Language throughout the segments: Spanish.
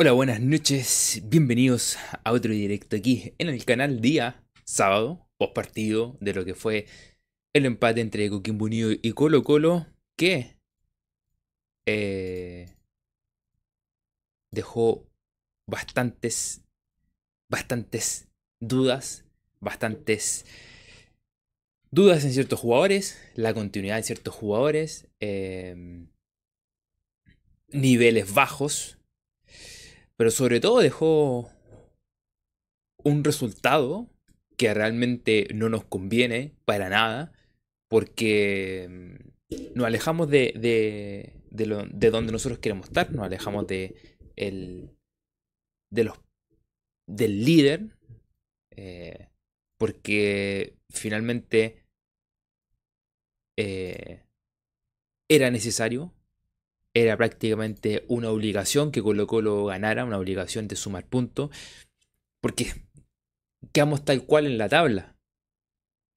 Hola, buenas noches, bienvenidos a otro directo aquí en el canal día sábado, post partido de lo que fue el empate entre Coquimbo Unido y Colo Colo, que eh, dejó bastantes, bastantes dudas, bastantes dudas en ciertos jugadores, la continuidad de ciertos jugadores, eh, niveles bajos pero sobre todo dejó un resultado que realmente no nos conviene para nada, porque mm, nos alejamos de, de, de donde nosotros queremos estar, nos alejamos de, el, de los, del líder, eh, porque finalmente eh, era necesario era prácticamente una obligación que Colo Colo ganara, una obligación de sumar puntos, porque quedamos tal cual en la tabla.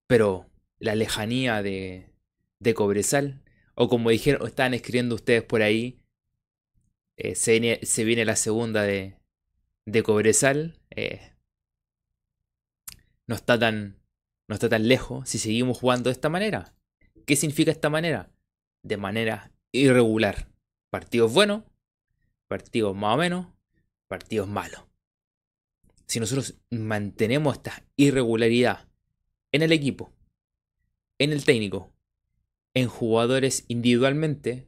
Pero la lejanía de, de Cobresal, o como dijeron, estaban escribiendo ustedes por ahí, eh, se, viene, la segunda de, de Cobresal. Eh, no, está tan, no está tan lejos si seguimos jugando de esta manera. ¿Qué significa esta manera? De manera irregular. Partidos buenos, partidos más o menos, partidos malos. Si nosotros mantenemos esta irregularidad en el equipo, en el técnico, en jugadores individualmente,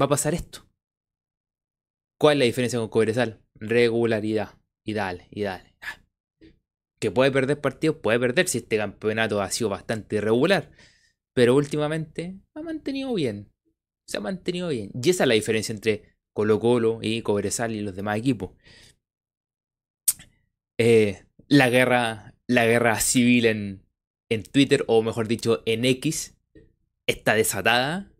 va a pasar esto. ¿Cuál es la diferencia con Cobresal? Regularidad. Y dale, y. Ah. Que puede perder partidos, puede perder si este campeonato ha sido bastante irregular. Pero últimamente ha mantenido bien se ha mantenido bien. Y esa es la diferencia entre Colo Colo y Cobresal y los demás equipos. Eh, la, guerra, la guerra civil en, en Twitter, o mejor dicho, en X, está desatada.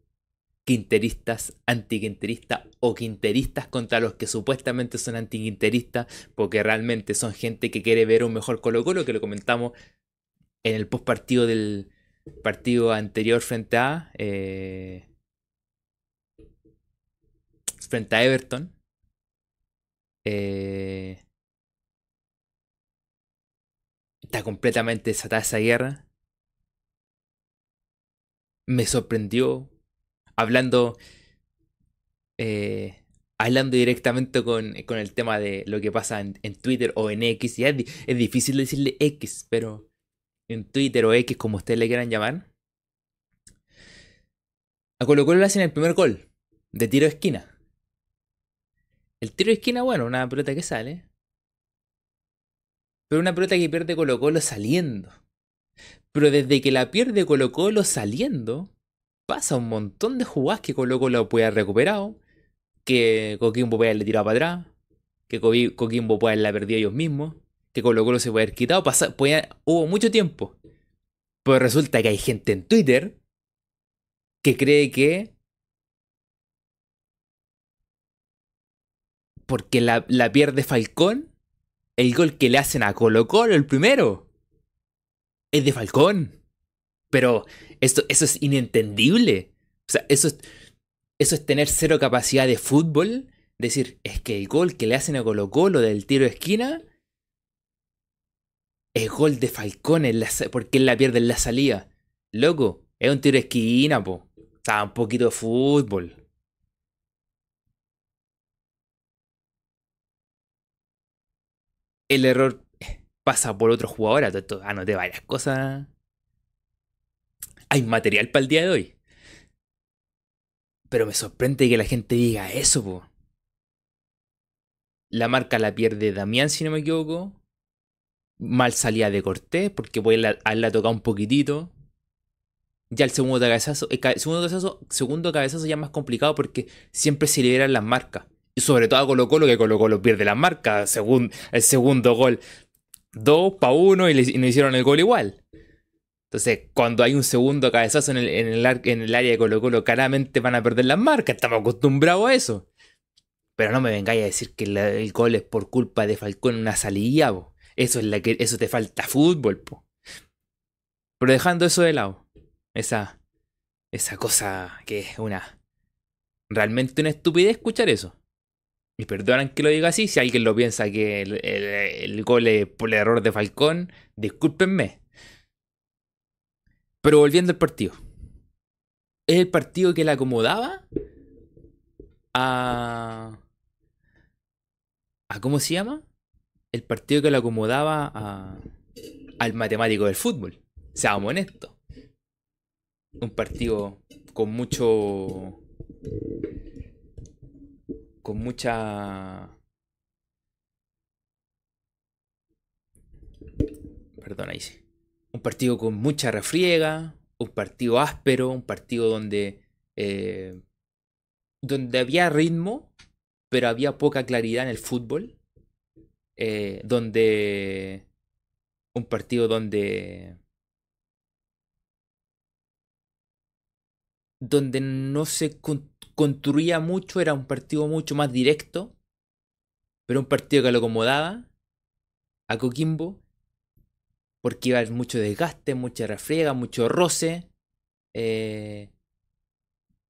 Quinteristas, antiquinteristas o quinteristas contra los que supuestamente son antiquinteristas, porque realmente son gente que quiere ver un mejor Colo Colo, que lo comentamos en el post partido del partido anterior frente a eh, frente a Everton. Eh, está completamente desatada esa guerra. Me sorprendió hablando eh, hablando directamente con, el tema de lo que pasa en, Twitter o en X. Ya es, difícil decirle X, pero en Twitter o X, como ustedes le quieran llamar. A Colo Colo le hacen el primer gol de tiro de esquina. El tiro de esquina, bueno, una pelota que sale. Pero una pelota que pierde Colo Colo saliendo. Pero desde que la pierde Colo Colo saliendo, pasa un montón de jugadas que Colo Colo puede haber recuperado. Que Coquimbo puede haberle tirado para atrás. Que Coquimbo puede haberla perdido ellos mismos. Que Colo Colo se puede haber quitado. hubo mucho tiempo. Pero resulta que hay gente en Twitter que cree que porque la, pierde Falcón, el gol que le hacen a Colo Colo, el primero, es de Falcón. Pero eso, eso es inentendible. O sea, eso es, eso es tener cero capacidad de fútbol. Decir, es que el gol que le hacen a Colo Colo del tiro de esquina es gol de Falcón, en la, porque él la pierde en la salida. Loco, es un tiro de esquina, po. O un poquito de fútbol. El error pasa por otro jugador. Anoté varias cosas. Hay material para el día de hoy. Pero me sorprende que la gente diga eso. La marca la pierde Damián, si no me equivoco. Mal salía de Cortés, porque puede la tocado un poquitito. Ya el segundo cabezazo, el segundo cabezazo, segundo cabezazo ya más complicado porque siempre se liberan las marcas. Y sobre todo a Colo Colo, que Colo Colo pierde la marca. El segundo gol, 2 para 1 y, le, hicieron el gol igual. Entonces, cuando hay un segundo cabezazo en el, en el, en el área de Colo Colo, claramente van a perder las marcas. Estamos acostumbrados a eso. Pero no me vengáis a decir que el gol es por culpa de Falcón en una salida. Eso, es la que, eso te falta fútbol. Po. Pero dejando eso de lado, esa, esa cosa que es una... Realmente una estupidez escuchar eso. Y perdonan que lo diga así, si alguien lo piensa que el, gol es por el error de Falcón, discúlpenme. Pero volviendo al partido. Es el partido que le acomodaba a... ¿A cómo se llama? El partido que le acomodaba a, al matemático del fútbol. Seamos honestos. Un partido con mucho con mucha... Perdón, ahí sí. Un partido con mucha refriega, un partido áspero, un partido donde, eh, donde había ritmo, pero había poca claridad en el fútbol. Eh, donde un partido donde donde no se construía mucho, era un partido mucho más directo, pero un partido que lo acomodaba a Coquimbo, porque iba a haber mucho desgaste, mucha refriega, mucho roce. Eh,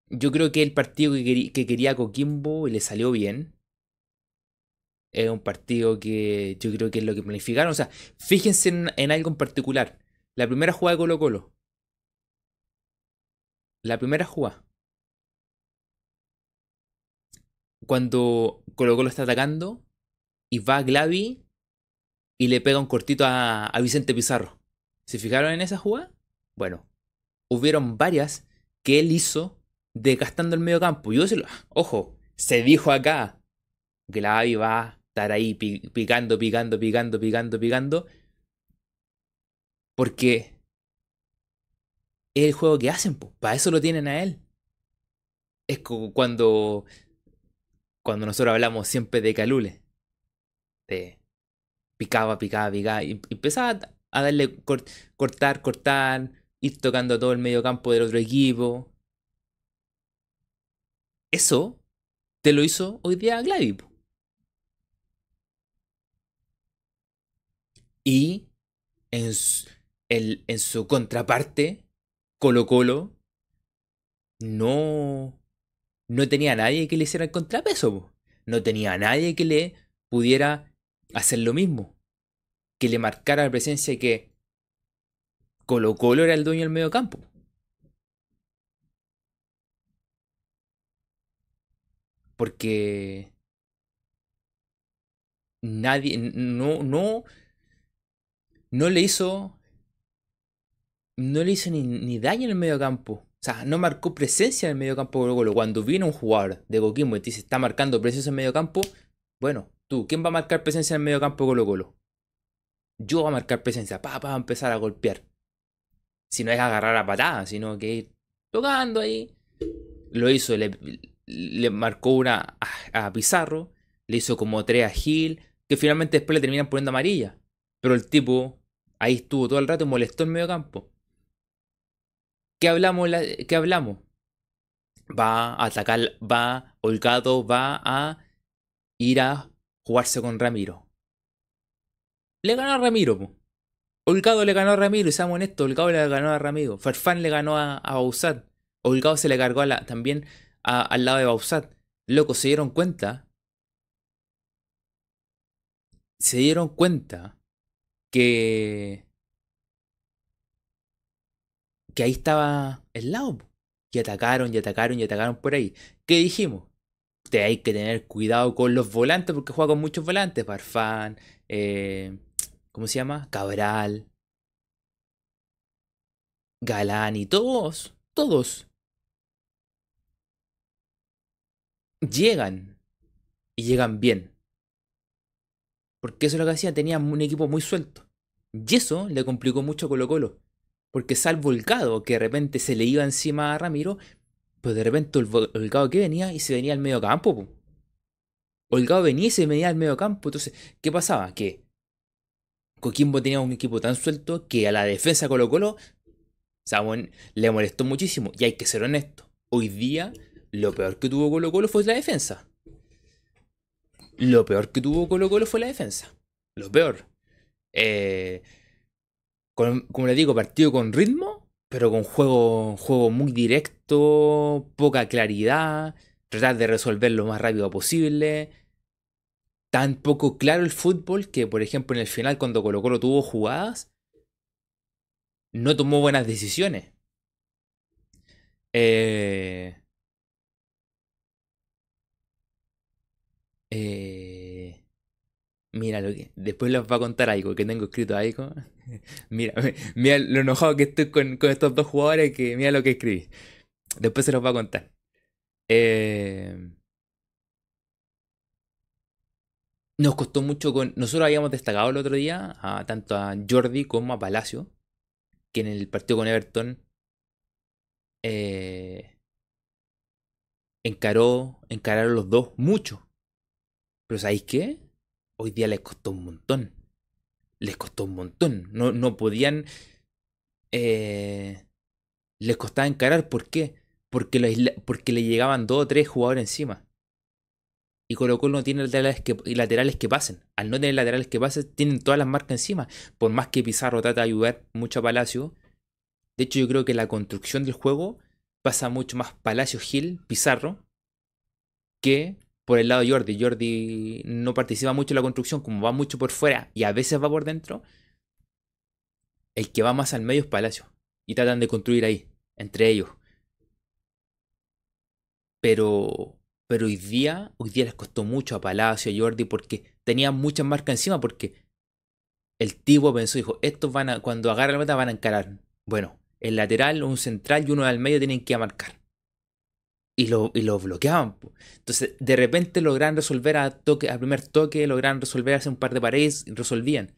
yo creo que el partido que, quería, Coquimbo le salió bien. Es un partido que yo creo que es lo que planificaron. O sea, fíjense en, en algo en particular. La primera jugada de Colo Colo. La primera jugada. Cuando Colo Colo está atacando y va Glavi y le pega un cortito a, Vicente Pizarro. ¿Se fijaron en esa jugada? Bueno, hubieron varias que él hizo desgastando el medio campo. Yo se lo, ojo, se dijo acá, Glavi va a estar ahí picando, picando, picando, picando, picando. Porque es el juego que hacen, para eso lo tienen a él. Es como cuando cuando nosotros hablamos siempre de Calule. De picaba, picaba, picaba. Y empezaba a darle cortar, cortar, ir tocando todo el medio campo del otro equipo. Eso te lo hizo hoy día Gladys. Y en en su contraparte, Colo Colo no no tenía nadie que le hiciera el contrapeso. No tenía nadie que le pudiera hacer lo mismo. Que le marcara la presencia que Colo Colo era el dueño del medio campo. Porque nadie, no, no, no le hizo, no le hizo ni, ni daño en el medio campo. Sea, no marcó presencia en el medio campo de Colo Colo. Cuando viene un jugador de Coquimbo y te dice está marcando presencia en el medio campo, bueno, tú, ¿quién va a marcar presencia en el medio campo de Colo Colo? Yo voy a marcar presencia, pa, pa, a empezar a golpear. Si no es agarrar a patada, sino que ir tocando ahí. Lo hizo, le, marcó una a, Pizarro, le hizo como tres a Gil, que finalmente después le terminan poniendo amarilla. Pero el tipo ahí estuvo todo el rato y molestó el medio campo. ¿Qué hablamos? ¿Qué hablamos? Va a atacar, va, Holgado va a ir a jugarse con Ramiro. Le ganó a Ramiro, po. Holgado le ganó a Ramiro, y seamos honestos, Holgado le ganó a Ramiro. Farfán le ganó a, a Bausat. Holgado se le cargó también al lado de Bausat. Loco, se dieron cuenta. Se dieron cuenta que que ahí estaba el lado. Y atacaron, y atacaron, y atacaron por ahí. ¿Qué dijimos? Te hay que tener cuidado con los volantes porque juega con muchos volantes. Barfán, eh, ¿cómo se llama? Cabral, Galán y todos, todos. Llegan. Y llegan bien. Porque eso es lo que hacía, tenían un equipo muy suelto. Y eso le complicó mucho a Colo Colo. Porque salvo el que de repente se le iba encima a Ramiro, pues de repente el Holgado que venía y se venía al medio campo. Holgado venía y se venía al medio campo. Entonces, ¿qué pasaba? Que Coquimbo tenía un equipo tan suelto que a la defensa Colo Colo le molestó muchísimo. Y hay que ser honesto. Hoy día, lo peor que tuvo Colo Colo fue la defensa. Lo peor que tuvo Colo Colo fue la defensa. Lo peor. Eh, como le digo, partido con ritmo, pero con juego, juego muy directo, poca claridad, tratar de resolver lo más rápido posible. tan poco claro el fútbol que, por ejemplo, en el final, cuando Colo Colo tuvo jugadas, no tomó buenas decisiones. Eh, eh, mira, lo que, después les voy a contar algo que tengo escrito ahí. Mira, mira lo enojado que estoy con, con, estos dos jugadores que mira lo que escribí. Después se los voy a contar. Eh, nos costó mucho con. Nosotros habíamos destacado el otro día a, tanto a Jordi como a Palacio, que en el partido con Everton eh, encaró, encararon los dos mucho. Pero ¿sabéis qué? Hoy día les costó un montón. Les costó un montón. No, no podían. Eh, les costaba encarar. ¿Por qué? Porque, porque le llegaban dos o tres jugadores encima. Y Colo Colo no tiene laterales que, laterales que pasen. Al no tener laterales que pasen, tienen todas las marcas encima. Por más que Pizarro trata de ayudar mucho a Palacio. De hecho, yo creo que la construcción del juego pasa mucho más Palacio Gil, Pizarro, que por el lado de Jordi. Jordi no participa mucho en la construcción, como va mucho por fuera y a veces va por dentro. El que va más al medio es Palacio. Y tratan de construir ahí, entre ellos. Pero pero hoy día, hoy día les costó mucho a Palacio, a Jordi, porque tenían muchas marcas encima, porque el tipo pensó, dijo, estos van a, cuando agarran la meta van a encarar. Bueno, el lateral, un central y uno al medio tienen que marcar. Y lo, y lo bloqueaban. Entonces, de repente lograron resolver a, toque, a primer toque, lograron resolver hace un par de paredes y resolvían.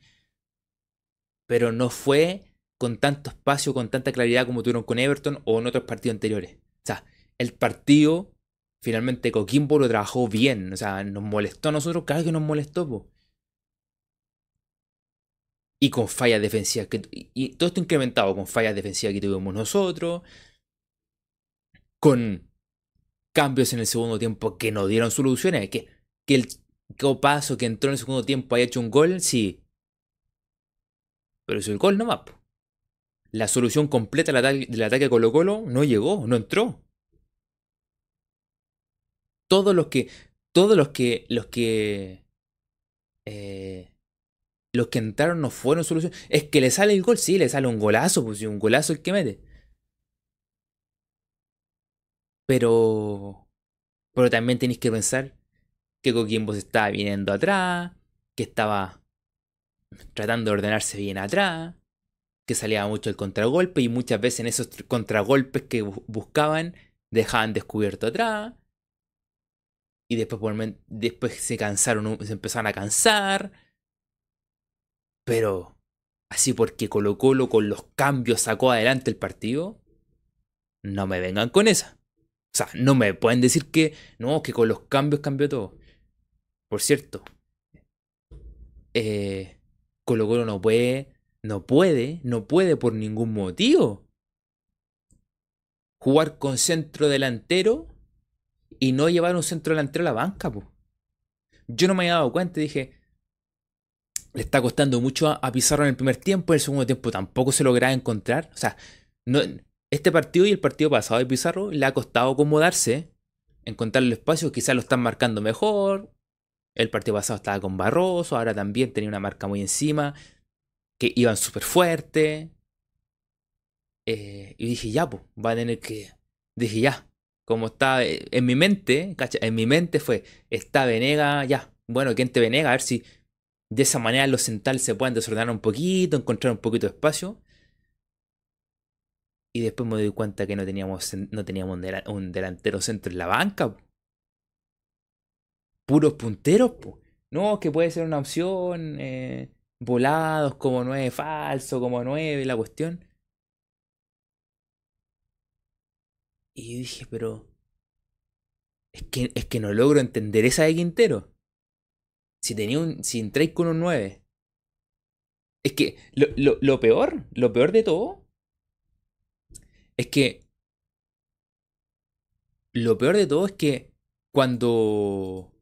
Pero no fue con tanto espacio, con tanta claridad como tuvieron con Everton o en otros partidos anteriores. O sea, el partido finalmente Coquimbo lo trabajó bien. O sea, nos molestó a nosotros, claro que nos molestó. Y con fallas defensivas. Que, y, todo esto incrementado con fallas defensivas que tuvimos nosotros. Con cambios en el segundo tiempo que no dieron soluciones. Que, que el paso que entró en el segundo tiempo haya hecho un gol, sí. Pero es el gol nomás. La solución completa del ataque, del Colo Colo no llegó, no entró todos los que, todos los que, los que, eh, los que entraron no fueron solución. Es que le sale el gol, sí, le sale un golazo, pues un golazo el que mete. Pero, pero también tenéis que pensar que Coquimbo se estaba viniendo atrás, que estaba tratando de ordenarse bien atrás, que salía mucho el contragolpe y muchas veces en esos contragolpes que buscaban dejaban descubierto atrás y después, después se cansaron, se empezaron a cansar. Pero así porque Colo Colo con los cambios sacó adelante el partido, no me vengan con esa. Sea, no me pueden decir que no, que con los cambios cambió todo. Por cierto, eh, Colo Colo no puede, no puede, no puede por ningún motivo jugar con centro delantero y no llevar un centro delantero a la banca. Po. Yo no me había dado cuenta, dije, le está costando mucho a, Pizarro en el primer tiempo, en el segundo tiempo tampoco se lograba encontrar. O sea, no, este partido y el partido pasado de Pizarro le ha costado acomodarse, encontrar el espacio, quizás lo están marcando mejor. El partido pasado estaba con Barroso, ahora también tenía una marca muy encima, que iban súper fuerte. Eh, y dije, ya, pues, va a tener que. Dije, ya, como está eh, en mi mente, ¿cacha? en mi mente fue, está Venega, ya, bueno, ¿quién te Venega? A ver si de esa manera los centrales se pueden desordenar un poquito, encontrar un poquito de espacio. Y después me doy cuenta que no teníamos, no teníamos un delantero centro en la banca. Puros punteros, No, que puede ser una opción. Eh, volados como nueve falso, como nueve, la cuestión. Y dije, pero. Es que, es que no logro entender esa de Quintero. Si tenía un. Si entráis con un 9. Es que lo, lo, lo peor, lo peor de todo. Es que. Lo peor de todo es que cuando.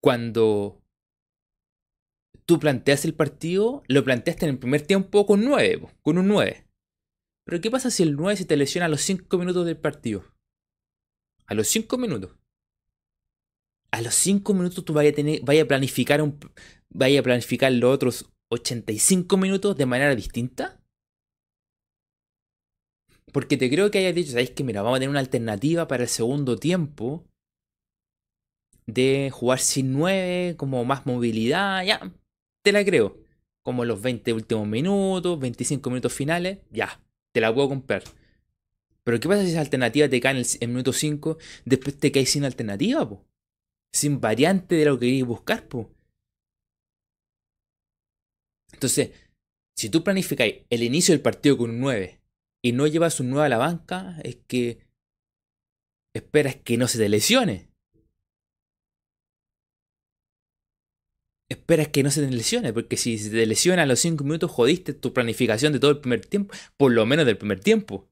Cuando tú planteas el partido, lo planteaste en el primer tiempo con 9, con un 9. Pero ¿qué pasa si el 9 se te lesiona a los 5 minutos del partido? A los 5 minutos. a los 5 minutos tú vayas a, tener, vaya a planificar un, vaya a planificar los otros 85 minutos de manera distinta. Porque te creo que hayas dicho, ¿sabéis que mira, vamos a tener una alternativa para el segundo tiempo de jugar sin 9, como más movilidad, ya, te la creo. Como los 20 últimos minutos, 25 minutos finales, ya, te la puedo comprar. Pero ¿qué pasa si esa alternativa te cae en el, minuto 5, después te caes sin alternativa, po? Sin variante de lo que queréis buscar, po. Entonces, si tú planificáis el inicio del partido con un 9 y no llevas un 9 a la banca, es que esperas que no se te lesione. Esperas que no se te lesione, porque si se te lesiona a los 5 minutos, jodiste tu planificación de todo el primer tiempo, por lo menos del primer tiempo.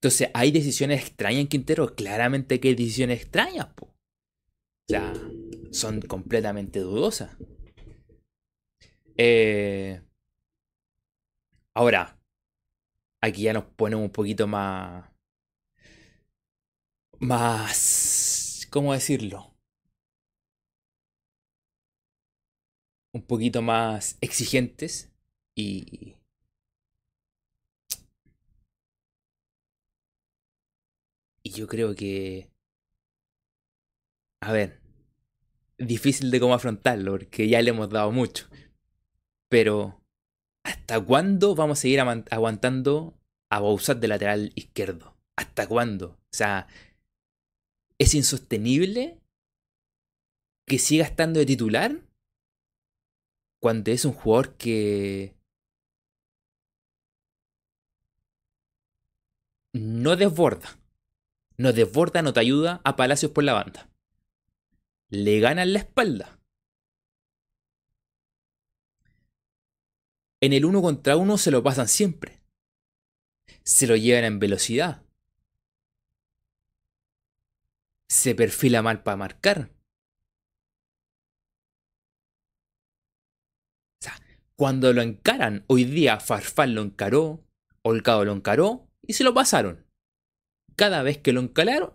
Entonces, ¿hay decisiones extrañas en Quintero? Claramente que hay decisiones extrañas, po. O sea, son completamente dudosas. Eh, ahora, aquí ya nos ponemos un poquito más... Más... ¿Cómo decirlo? Un poquito más exigentes y Y yo creo que... A ver, difícil de cómo afrontarlo, porque ya le hemos dado mucho. Pero, ¿hasta cuándo vamos a seguir aguantando a Bouzat de lateral izquierdo? ¿Hasta cuándo? O sea, ¿es insostenible que siga estando de titular? Cuando es un jugador que no desborda no desborda, no te ayuda a Palacios por la banda. Le ganan la espalda. En el uno contra uno se lo pasan siempre. Se lo llevan en velocidad. Se perfila mal para marcar. O sea, cuando lo encaran, hoy día Farfán lo encaró, Holgado lo encaró y se lo pasaron cada vez que lo encalaron,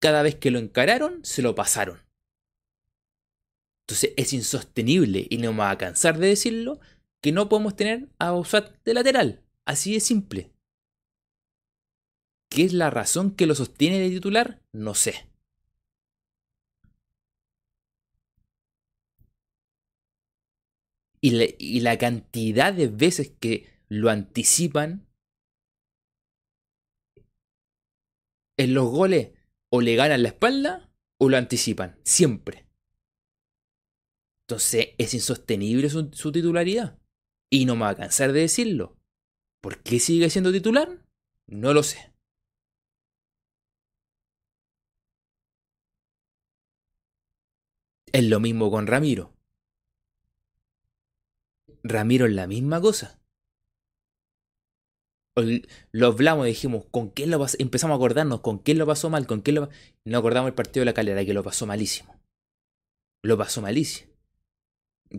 cada vez que lo encararon, se lo pasaron. Entonces es insostenible, y no me va a cansar de decirlo, que no podemos tener a Bausat de lateral. Así de simple. ¿Qué es la razón que lo sostiene de titular? No sé. Y y la cantidad de veces que lo anticipan en los goles o le ganan la espalda o lo anticipan, siempre. Entonces es insostenible su, titularidad. Y no me va a cansar de decirlo. ¿Por qué sigue siendo titular? No lo sé. Es lo mismo con Ramiro. Ramiro es la misma cosa lo hablamos y dijimos, ¿con qué lo pasó? Empezamos a acordarnos con qué lo pasó mal, con qué lo No acordamos el partido de la calera, que lo pasó malísimo. Lo pasó malísimo.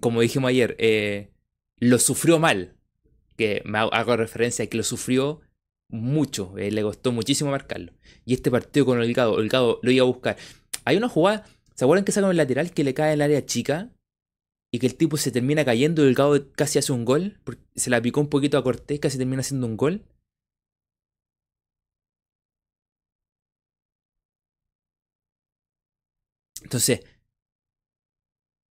Como dijimos ayer, eh, lo sufrió mal. Que me hago referencia a que lo sufrió mucho. Eh, le costó muchísimo marcarlo. Y este partido con Olgado, Olgado lo iba a buscar. Hay una jugada, ¿se acuerdan que saca el lateral que le cae en el área chica? y que el tipo se termina cayendo y el Gado casi hace un gol, se la picó un poquito a Cortés, casi termina haciendo un gol. Entonces,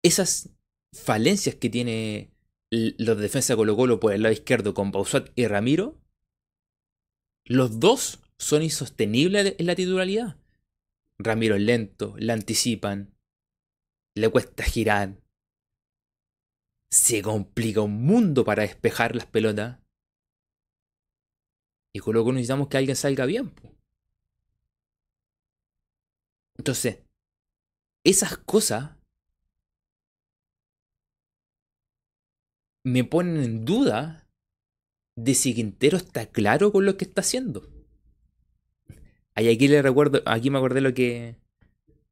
esas falencias que tiene los defensas de Colo Colo por el lado izquierdo con Pausat y Ramiro, los dos son insostenibles en la titularidad. Ramiro es lento, le anticipan, le cuesta girar, se complica un mundo para despejar las pelotas. Y con lo que necesitamos que alguien salga bien. Entonces, esas cosas me ponen en duda de si Quintero está claro con lo que está haciendo. Ahí aquí le recuerdo, aquí me acordé lo que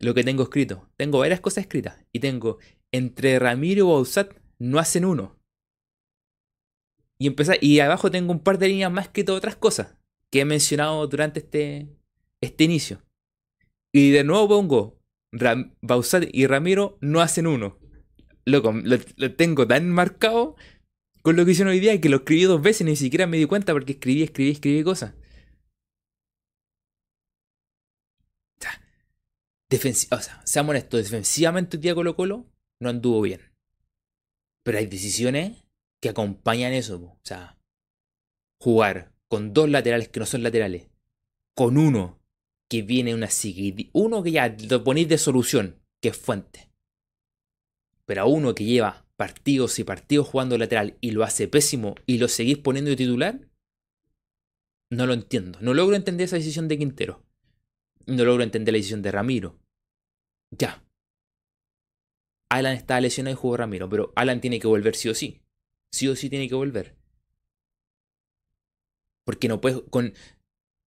lo que tengo escrito. Tengo varias cosas escritas y tengo entre Ramiro y Bausat no hacen uno. Y, empezar, y abajo tengo un par de líneas más que todas otras cosas que he mencionado durante este, este inicio. Y de nuevo pongo Bausat y Ramiro no hacen uno. Loco, lo, lo, tengo tan marcado con lo que hicieron hoy día que lo escribí dos veces ni siquiera me di cuenta porque escribí, escribí, escribí cosas. o sea, seamos honestos, defensivamente el día Colo Colo no anduvo bien. Pero hay decisiones que acompañan eso. O sea, jugar con dos laterales que no son laterales, con uno que viene una seguida, uno que ya lo ponéis de solución, que es fuente. Pero a uno que lleva partidos y partidos jugando lateral y lo hace pésimo y lo seguís poniendo de titular, no lo entiendo. No logro entender esa decisión de Quintero. No logro entender la decisión de Ramiro. Ya. Alan está lesionado y jugó Ramiro, pero Alan tiene que volver sí o sí. Sí o sí tiene que volver. Porque no puede. Con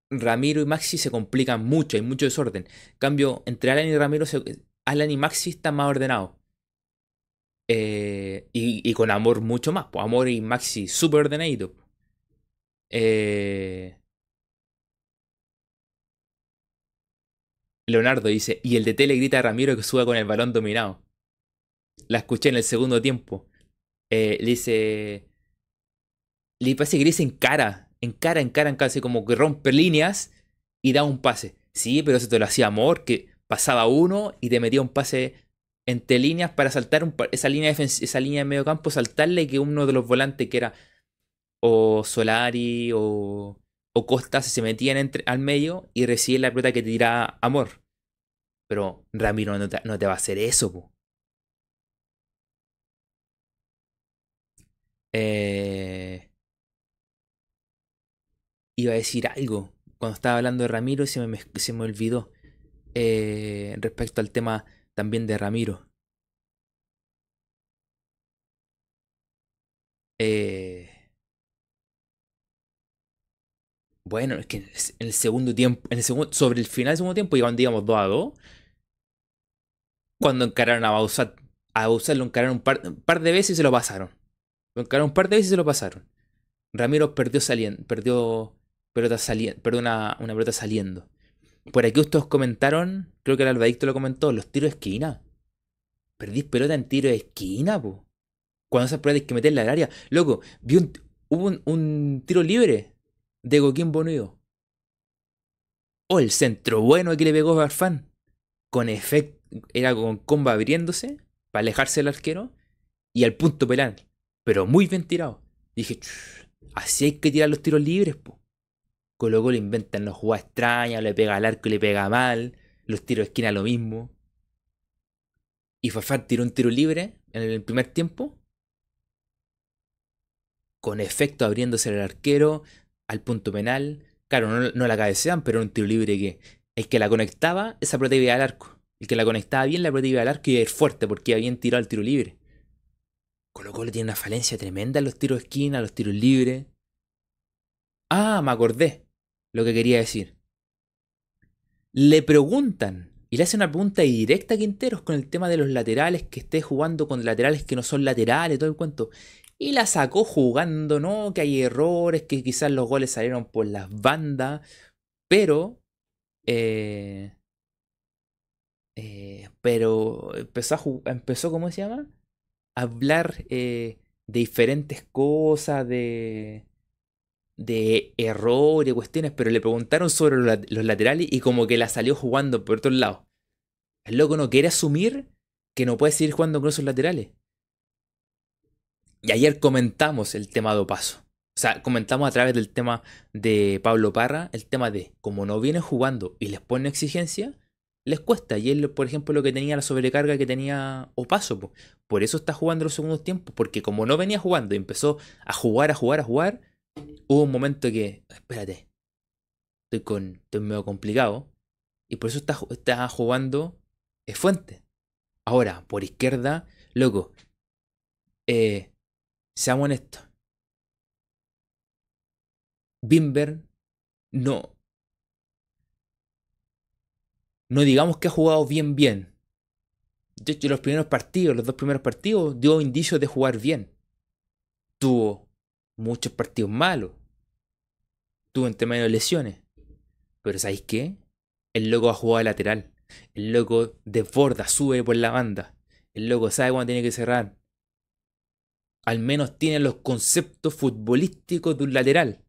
Ramiro y Maxi se complican mucho, hay mucho desorden. cambio, entre Alan y Ramiro, Alan y Maxi están más ordenados. Eh, y, con amor mucho más. Pues amor y Maxi súper ordenado. Eh, Leonardo dice, y el de le grita a Ramiro que suba con el balón dominado. La escuché en el segundo tiempo. Eh, le dice... Le parece que en cara, en cara, en cara, en cara, como que rompe líneas y da un pase. Sí, pero eso te lo hacía Amor, que pasaba uno y te metía un pase entre líneas para saltar esa, línea de esa línea de medio campo, saltarle que uno de los volantes que era o Solari o o Costa se metían entre, al medio y reciben la pelota que tira Amor. Pero Ramiro no te, no te va a hacer eso, Eh... Iba a decir algo cuando estaba hablando de Ramiro y se me, se me olvidó. Eh, respecto al tema también de Ramiro. Eh, Bueno, es que en el segundo tiempo, en el segundo, sobre el final del segundo tiempo, iban, digamos, 2 a 2. Cuando encararon a Bausat, a Bausat lo encararon un par, de veces y se lo pasaron. Lo encararon un par de veces y se lo pasaron. Ramiro perdió saliendo, perdió perdió una, una, pelota saliendo. Por aquí ustedes comentaron, creo que el Albadicto lo comentó, los tiros de esquina. Perdís pelota en tiro de esquina, po. Cuando esas pelotas hay que meterla al área. Loco, vi un, hubo un tiro libre de Goquín Bonido. O el centro bueno que le pegó Barfán. Con efecto. Era con comba abriéndose. Para alejarse del arquero. Y al punto penal. Pero muy bien tirado. Dije, así hay que tirar los tiros libres, po. Colo le inventan los jugadas extrañas, le pega al arco y le pega mal. Los tiros de esquina lo mismo. Y Farfán tiró un tiro libre en el primer tiempo. Con efecto abriéndose el arquero al punto penal. Claro, no, la cabecean, pero un tiro libre que el que la conectaba, esa pelota iba al arco. El que la conectaba bien, la pelota iba al arco y iba fuerte porque habían tirado el tiro libre. Colo Colo tiene una falencia tremenda en los tiros de esquina, los tiros libres. Ah, me acordé lo que quería decir. Le preguntan, y le hacen una pregunta directa a Quinteros con el tema de los laterales, que esté jugando con laterales que no son laterales, todo el cuento. Y la sacó jugando, ¿no? Que hay errores, que quizás los goles salieron por las bandas. Pero. Eh, eh, pero empezó a empezó, ¿cómo se llama? A hablar eh, de diferentes cosas, de, de errores, cuestiones, pero le preguntaron sobre los, laterales y como que la salió jugando por otro lado. El loco no quiere asumir que no puede seguir jugando con esos laterales. Y ayer comentamos el tema de Opaso. O sea, comentamos a través del tema de Pablo Parra, el tema de como no viene jugando y les pone exigencia, les cuesta. Y él, por ejemplo, lo que tenía la sobrecarga que tenía Opaso. Por eso está jugando los segundos tiempos, porque como no venía jugando y empezó a jugar, a jugar, a jugar, hubo un momento que, espérate, estoy, con, estoy medio complicado. Y por eso está, jugando es Fuente. Ahora, por izquierda, loco, eh, Seamos honestos. Bimber no. No digamos que ha jugado bien, bien. De hecho, los primeros partidos, los dos primeros partidos, dio indicios de jugar bien. Tuvo muchos partidos malos. Tuvo entre medio lesiones. Pero ¿sabéis qué? El loco ha jugado de lateral. El loco desborda, sube por la banda. El loco sabe cuándo tiene que cerrar. Al menos tiene los conceptos futbolísticos de un lateral.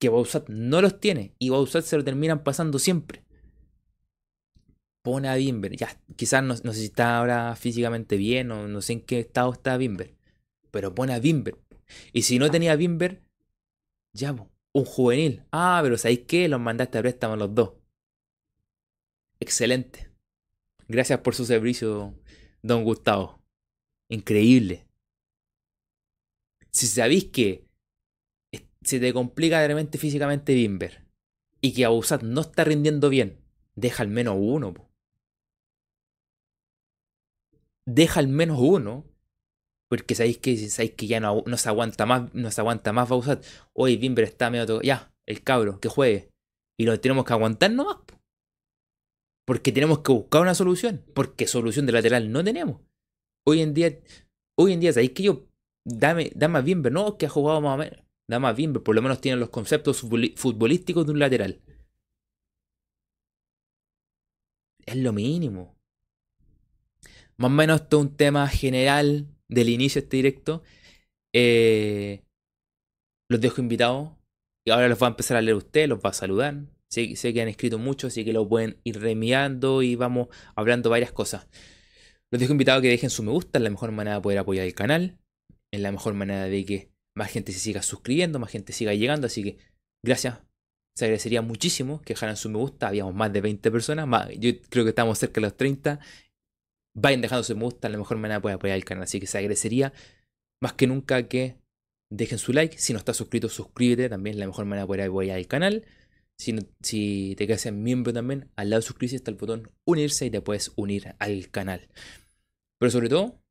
Que Bausat no los tiene. Y Bausat se lo terminan pasando siempre. Pone a Bimber. Ya, quizás no, sé si está ahora físicamente bien o no sé en qué estado está Bimber. Pero pone a Bimber. Y si no tenía Bimber, ya, un juvenil. Ah, pero ¿sabéis qué? Los mandaste a préstamo los dos. Excelente. Gracias por su servicio, don Gustavo. Increíble. Si sabéis que se te complica realmente físicamente Bimber y que Abusat no está rindiendo bien, deja al menos uno. Deja al menos uno. Porque sabéis que, sabéis que ya no, se aguanta más, no se aguanta más Bausat. Hoy Bimber está medio Ya, el cabro, que juegue. Y lo tenemos que aguantar nomás. Porque tenemos que buscar una solución. Porque solución de lateral no tenemos. Hoy en día, hoy en día, ¿sabéis que yo? Dame, dame a Bimber, no, que ha jugado más o menos. Dame a Bimber, por lo menos tiene los conceptos futbolísticos de un lateral. Es lo mínimo. Más o menos es un tema general del inicio de este directo. Eh, los dejo invitados. Y ahora los va a empezar a leer usted, los va a saludar. Sé, que han escrito mucho, así que lo pueden ir remiando y vamos hablando varias cosas. Los dejo invitados a que dejen su me gusta, es la mejor manera de poder apoyar el canal. Es la mejor manera de que más gente se siga suscribiendo, más gente siga llegando. Así que gracias. Se agradecería muchísimo que dejaran su me gusta. Habíamos más de 20 personas. Más, yo creo que estamos cerca de los 30. Vayan dejando su me gusta, es la mejor manera de poder apoyar el canal. Así que se agradecería más que nunca que dejen su like. Si no estás suscrito, suscríbete. También la mejor manera de poder apoyar el canal. Si, te quedas en miembro también, al lado de suscribirse está el botón unirse y te puedes unir al canal. Pero sobre todo,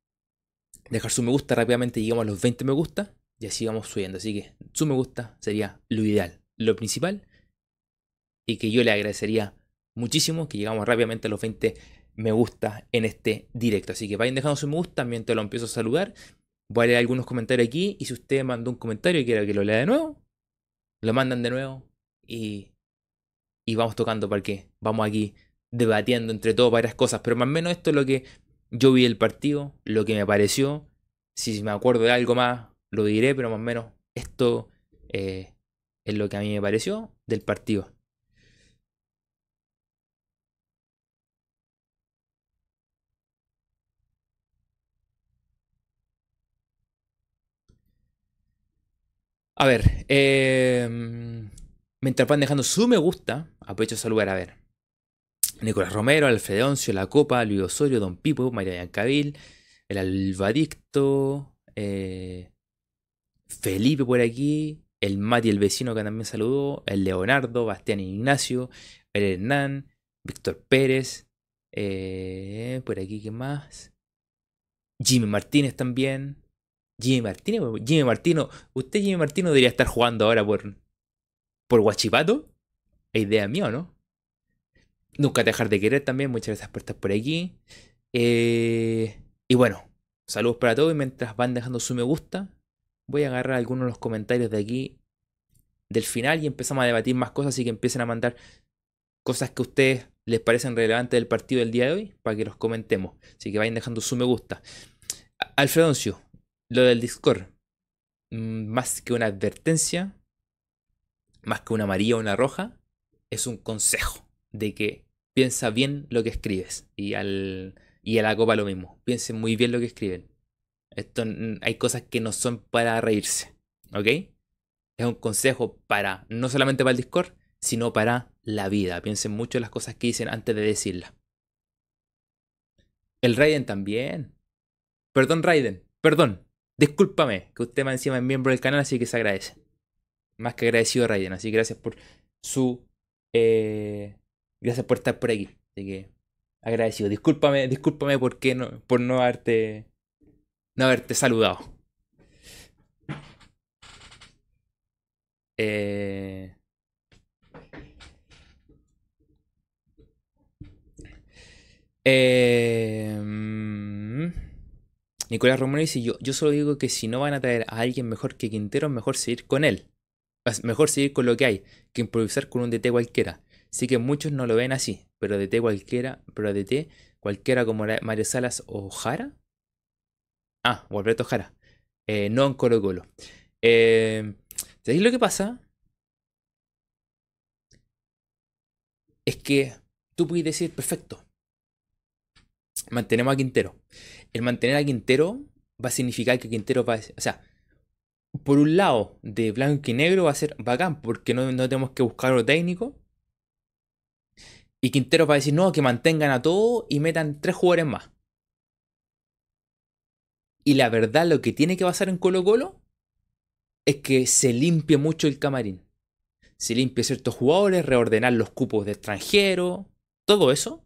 dejar su me gusta rápidamente, llegamos a los 20 me gusta y así vamos subiendo. Así que su me gusta sería lo ideal, lo principal y que yo le agradecería muchísimo que llegamos rápidamente a los 20 me gusta en este directo. Así que vayan dejando su me gusta mientras lo empiezo a saludar. Voy a leer algunos comentarios aquí y si usted mandó un comentario y quiere que lo lea de nuevo, lo mandan de nuevo y y vamos tocando porque vamos aquí debatiendo entre todos varias cosas, pero más o menos esto es lo que yo vi el partido, lo que me pareció, si me acuerdo de algo más lo diré, pero más o menos esto eh, es lo que a mí me pareció del partido. A ver, Mientras van dejando su me gusta, aprovecho a saludar a ver. Nicolás Romero, Alfredoncio, La Copa, Luis Osorio, Don Pipo, María Yancavil, el Albadicto, eh, Felipe por aquí, el Mati, el vecino que también saludó, el Leonardo, Bastián Ignacio, el Hernán, Víctor Pérez, eh, por aquí, ¿qué más? Jimmy Martínez también. Jimmy Martínez, Jimmy Martino, usted Jimmy Martino debería estar jugando ahora por, por Guachipato. Idea mía, ¿no? Nunca dejar de querer también. Muchas gracias por estar por aquí. Eh, y bueno, saludos para todos. Y mientras van dejando su me gusta, voy a agarrar algunos de los comentarios de aquí del final y empezamos a debatir más cosas. Así que empiecen a mandar cosas que a ustedes les parecen relevantes del partido del día de hoy para que los comentemos. Así que vayan dejando su me gusta. Alfredoncio, lo del Discord. Mm, más que una advertencia, más que una amarilla o una roja, es un consejo de que piensa bien lo que escribes. Y, al, y a la copa lo mismo. Piensen muy bien lo que escriben. Esto, hay cosas que no son para reírse. ¿Ok? Es un consejo para, no solamente para el Discord, sino para la vida. Piensen mucho en las cosas que dicen antes de decirlas. El Raiden también. Perdón, Raiden. Perdón. Discúlpame, que usted más encima es miembro del canal, así que se agradece más que agradecido Raiden. Así que gracias por su. Eh, gracias por estar por aquí. Así que agradecido. Discúlpame, discúlpame por, no, por no haberte. No haberte saludado. Eh, eh, Nicolás Romero dice, yo, yo solo digo que si no van a traer a alguien mejor que Quintero, mejor seguir con él. Mejor seguir con lo que hay que improvisar con un DT cualquiera. Sí que muchos no lo ven así. pero DT cualquiera, pero DT cualquiera como Mario Salas o Jara. Ah, o Alberto Jara. Eh, no en Colo Colo. Eh, ¿Sabéis lo que pasa? Es que tú puedes decir, perfecto, mantenemos a Quintero. El mantener a Quintero va a significar que Quintero va a... O sea, por un lado, de blanco y negro va a ser bacán, porque no, no tenemos que buscar lo técnico. Y Quintero va a decir, no, que mantengan a todos y metan tres jugadores más. Y la verdad, lo que tiene que pasar en Colo Colo es que se limpie mucho el camarín. Se limpie ciertos jugadores, reordenar los cupos de extranjero, todo eso.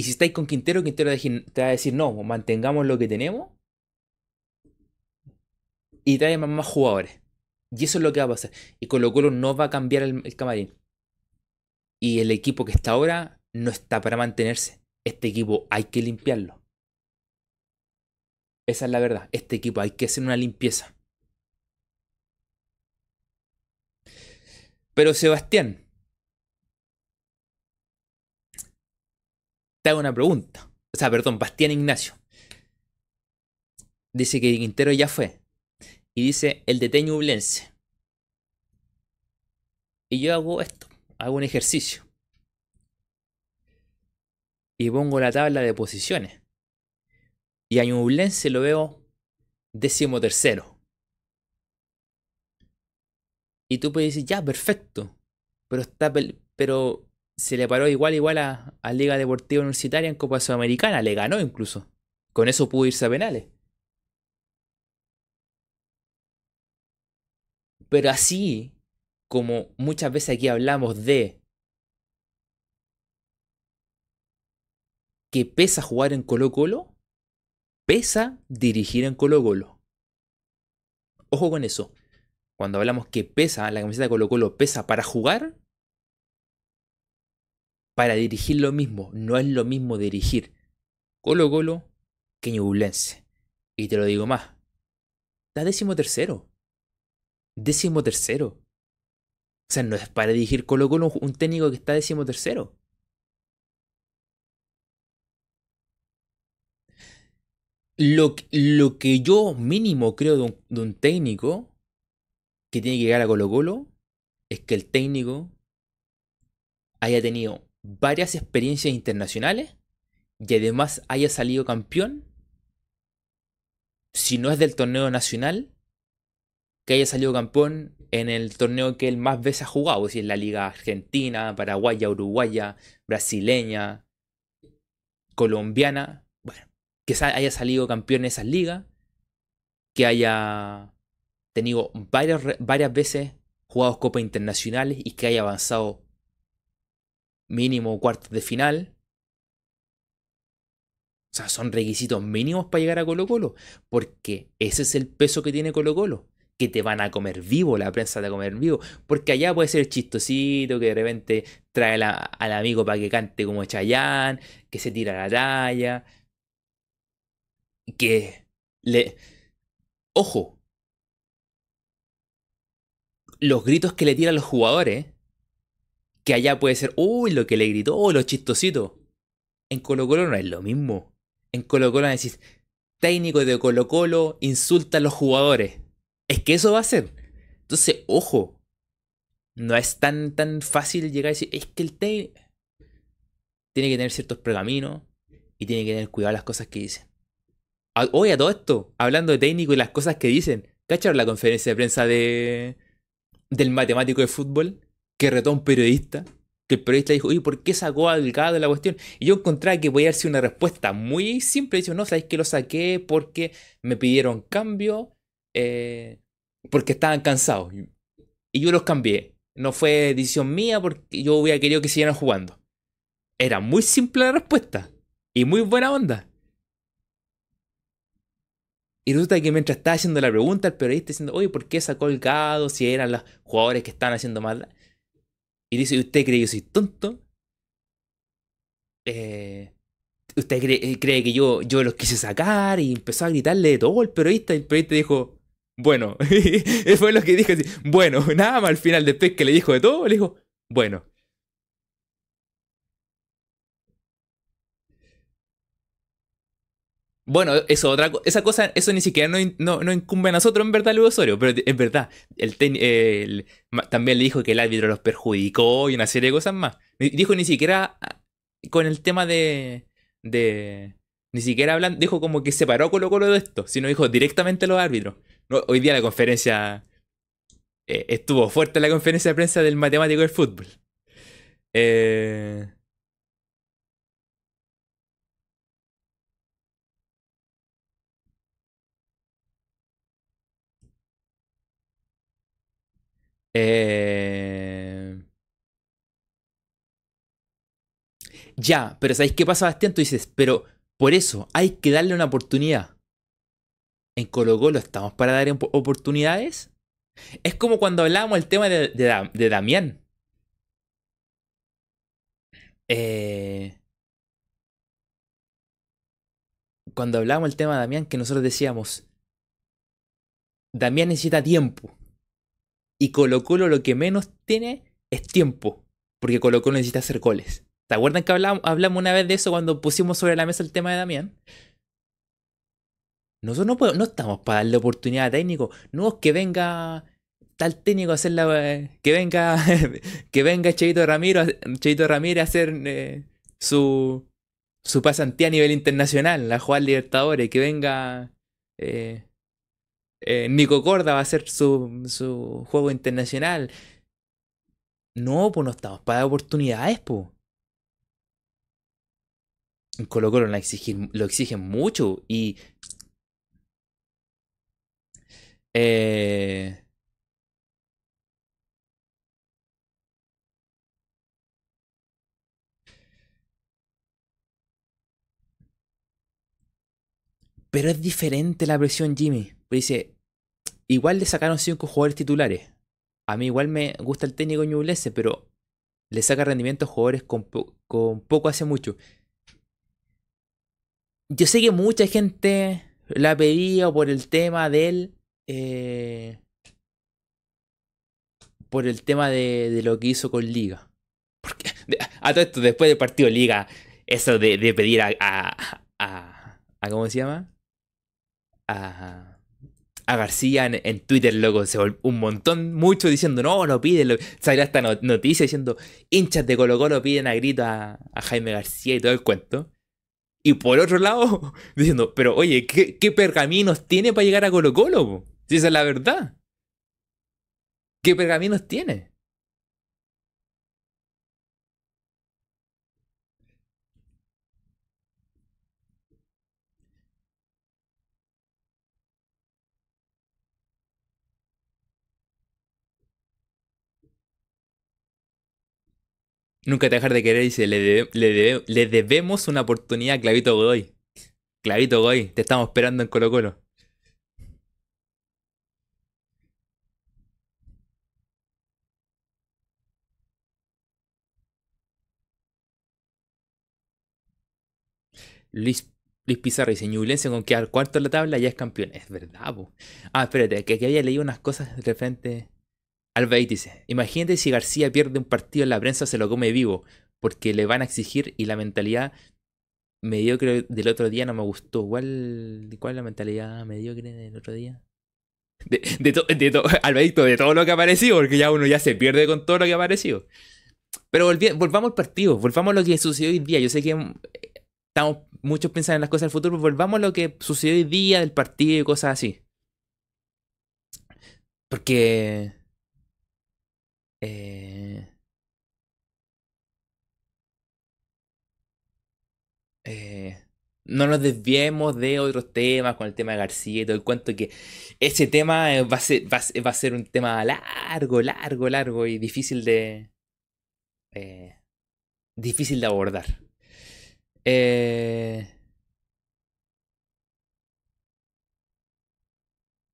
Y si estáis con Quintero, Quintero te va a decir, no, mantengamos lo que tenemos y trae más jugadores. Y eso es lo que va a pasar. Y Colo Colo no va a cambiar el, camarín. Y el equipo que está ahora no está para mantenerse. Este equipo hay que limpiarlo. Esa es la verdad. Este equipo hay que hacer una limpieza. Pero Sebastián, te hago una pregunta. O sea, perdón, Bastián Ignacio. Dice que Quintero ya fue. Y dice el de Teñublense. Y yo hago esto. Hago un ejercicio. Y pongo la tabla de posiciones. Y a Ñublense lo veo décimo tercero. Y tú puedes decir, ya, perfecto. Pero está pero se le paró igual igual a, a, Liga Deportiva Universitaria en Copa Sudamericana, le ganó incluso. Con eso pudo irse a penales. Pero así como muchas veces aquí hablamos de que pesa jugar en Colo Colo, pesa dirigir en Colo Colo. Ojo con eso. Cuando hablamos que pesa, la camiseta de Colo Colo pesa para jugar, para dirigir lo mismo. No es lo mismo dirigir Colo Colo que Ñublense. Y te lo digo más. Está décimo tercero. Décimo tercero. O sea, no es para dirigir Colo Colo un técnico que está décimo tercero. Lo, lo, que yo mínimo creo de un, de un técnico que tiene que llegar a Colo Colo es que el técnico haya tenido varias experiencias internacionales y además haya salido campeón, si no es del torneo nacional, que haya salido campeón en el torneo que él más veces ha jugado, si es la liga argentina, paraguaya, uruguaya, brasileña, colombiana, bueno, que haya salido campeón en esas ligas, que haya tenido varias, varias veces jugados copas internacionales y que haya avanzado mínimo cuartos de final. O sea, son requisitos mínimos para llegar a Colo Colo. Porque ese es el peso que tiene Colo Colo. Que te van a comer vivo, la prensa te va a comer vivo. Porque allá puede ser chistosito, que de repente trae al amigo para que cante como Chayán, que se tira la talla. Que le... Ojo. Los gritos que le tiran los jugadores que allá puede ser, uy, lo que le gritó, lo chistosito. En Colo Colo no es lo mismo. En Colo Colo decís, técnico de Colo Colo insulta a los jugadores. Es que eso va a ser. Entonces, ojo. No es tan, tan fácil llegar a decir, es que el técnico tiene que tener ciertos pergaminos y tiene que tener cuidado las cosas que dicen. Oye, a todo esto, hablando de técnico y las cosas que dicen, ¿cacharon la conferencia de prensa de del matemático de fútbol? Que retó a un periodista, que el periodista dijo, oye, ¿por qué sacó a Delgado de la cuestión? Y yo encontré que podía ser una respuesta muy simple. Dice, no, ¿sabéis que lo saqué porque me pidieron cambio? Eh, porque estaban cansados. Y yo los cambié. No fue decisión mía porque yo hubiera querido que siguieran jugando. Era muy simple la respuesta. Y muy buena onda. Y resulta que mientras estaba haciendo la pregunta, el periodista diciendo, oye, ¿por qué sacó el gado si eran los jugadores que estaban haciendo mal? Y dice, ¿usted cree que yo soy tonto? Eh, ¿Usted cree, cree, que yo, yo los quise sacar? Y empezó a gritarle de todo el periodista. Y el periodista dijo, bueno, fue lo que dijo bueno, nada más al final después que le dijo de todo, le dijo, bueno. Bueno, eso otra esa cosa, eso ni siquiera no, no, incumbe a nosotros en verdad, Luis Osorio, pero es verdad. El, también le dijo que el árbitro los perjudicó y una serie de cosas más. Dijo ni siquiera con el tema de. de ni siquiera hablan, dijo como que separó Colo Colo de esto, sino dijo directamente a los árbitros. hoy día la conferencia. Eh, estuvo fuerte la conferencia de prensa del matemático del fútbol. Eh. Eh... Ya, pero ¿sabéis qué pasa, Bastián? Tú dices, pero por eso hay que darle una oportunidad. En Colo Colo estamos para dar oportunidades. Es como cuando hablábamos el tema de, de, Damián. Eh, cuando hablábamos el tema de Damián, que nosotros decíamos, Damián necesita tiempo. Y Colo Colo lo que menos tiene es tiempo. Porque Colo Colo necesita hacer goles. ¿Te acuerdan que hablamos, una vez de eso cuando pusimos sobre la mesa el tema de Damián? Nosotros no, estamos para darle oportunidad a técnico. No es que venga tal técnico a hacer la. Que venga. que venga Cheito Ramiro, Ramírez a hacer eh, su. su pasantía a nivel internacional, a jugar Libertadores. Que venga. Eh, eh, Nico Corda va a hacer su, su juego internacional. No, pues no estamos para oportunidades, pues. En Colo Colo lo exigen, lo exigen mucho y... Eh, pero es diferente la presión, Jimmy. Dice, igual le sacaron cinco jugadores titulares. A mí igual me gusta el técnico ñublese, pero le saca rendimiento a jugadores con, poco hace mucho. Yo sé que mucha gente la pedía por el tema del... Eh, por el tema de, lo que hizo con Liga. Porque a todo esto, después del partido Liga, eso de, pedir a, a, a, ¿Cómo se llama? A a García en, Twitter, loco, se un montón, mucho diciendo, no, lo piden, lo... salió esta noticia diciendo, hinchas de Colo Colo piden a grito a, Jaime García y todo el cuento. Y por otro lado, diciendo, pero oye, ¿qué, qué pergaminos tiene para llegar a Colo Colo? Si esa es la verdad. ¿Qué pergaminos tiene? Nunca dejar de querer, dice, le, le, debemos una oportunidad a Clavito Godoy. Clavito Godoy, te estamos esperando en Colo Colo. Luis, Luis Pizarro dice, Ñublense con quedar cuarto en la tabla ya es campeón. Es verdad, po. Ah, espérate, que aquí había leído unas cosas de frente. Albeit dice, imagínate si García pierde un partido en la prensa se lo come vivo, porque le van a exigir y la mentalidad mediocre del otro día no me gustó. ¿Cuál, cuál es la mentalidad mediocre del otro día? De, de, de, de todo lo que ha aparecido, porque ya uno ya se pierde con todo lo que ha aparecido. Pero volvamos al partido, volvamos a lo que sucedió hoy día. Yo sé que mm, estamos muchos pensando en las cosas del futuro, pero volvamos a lo que sucedió hoy día del partido y cosas así. Porque eh, eh, no nos desviemos de otros temas con el tema de García y todo el cuento que ese tema va a ser, va a ser un tema largo, largo, largo y difícil de... Eh, difícil de abordar. Eh,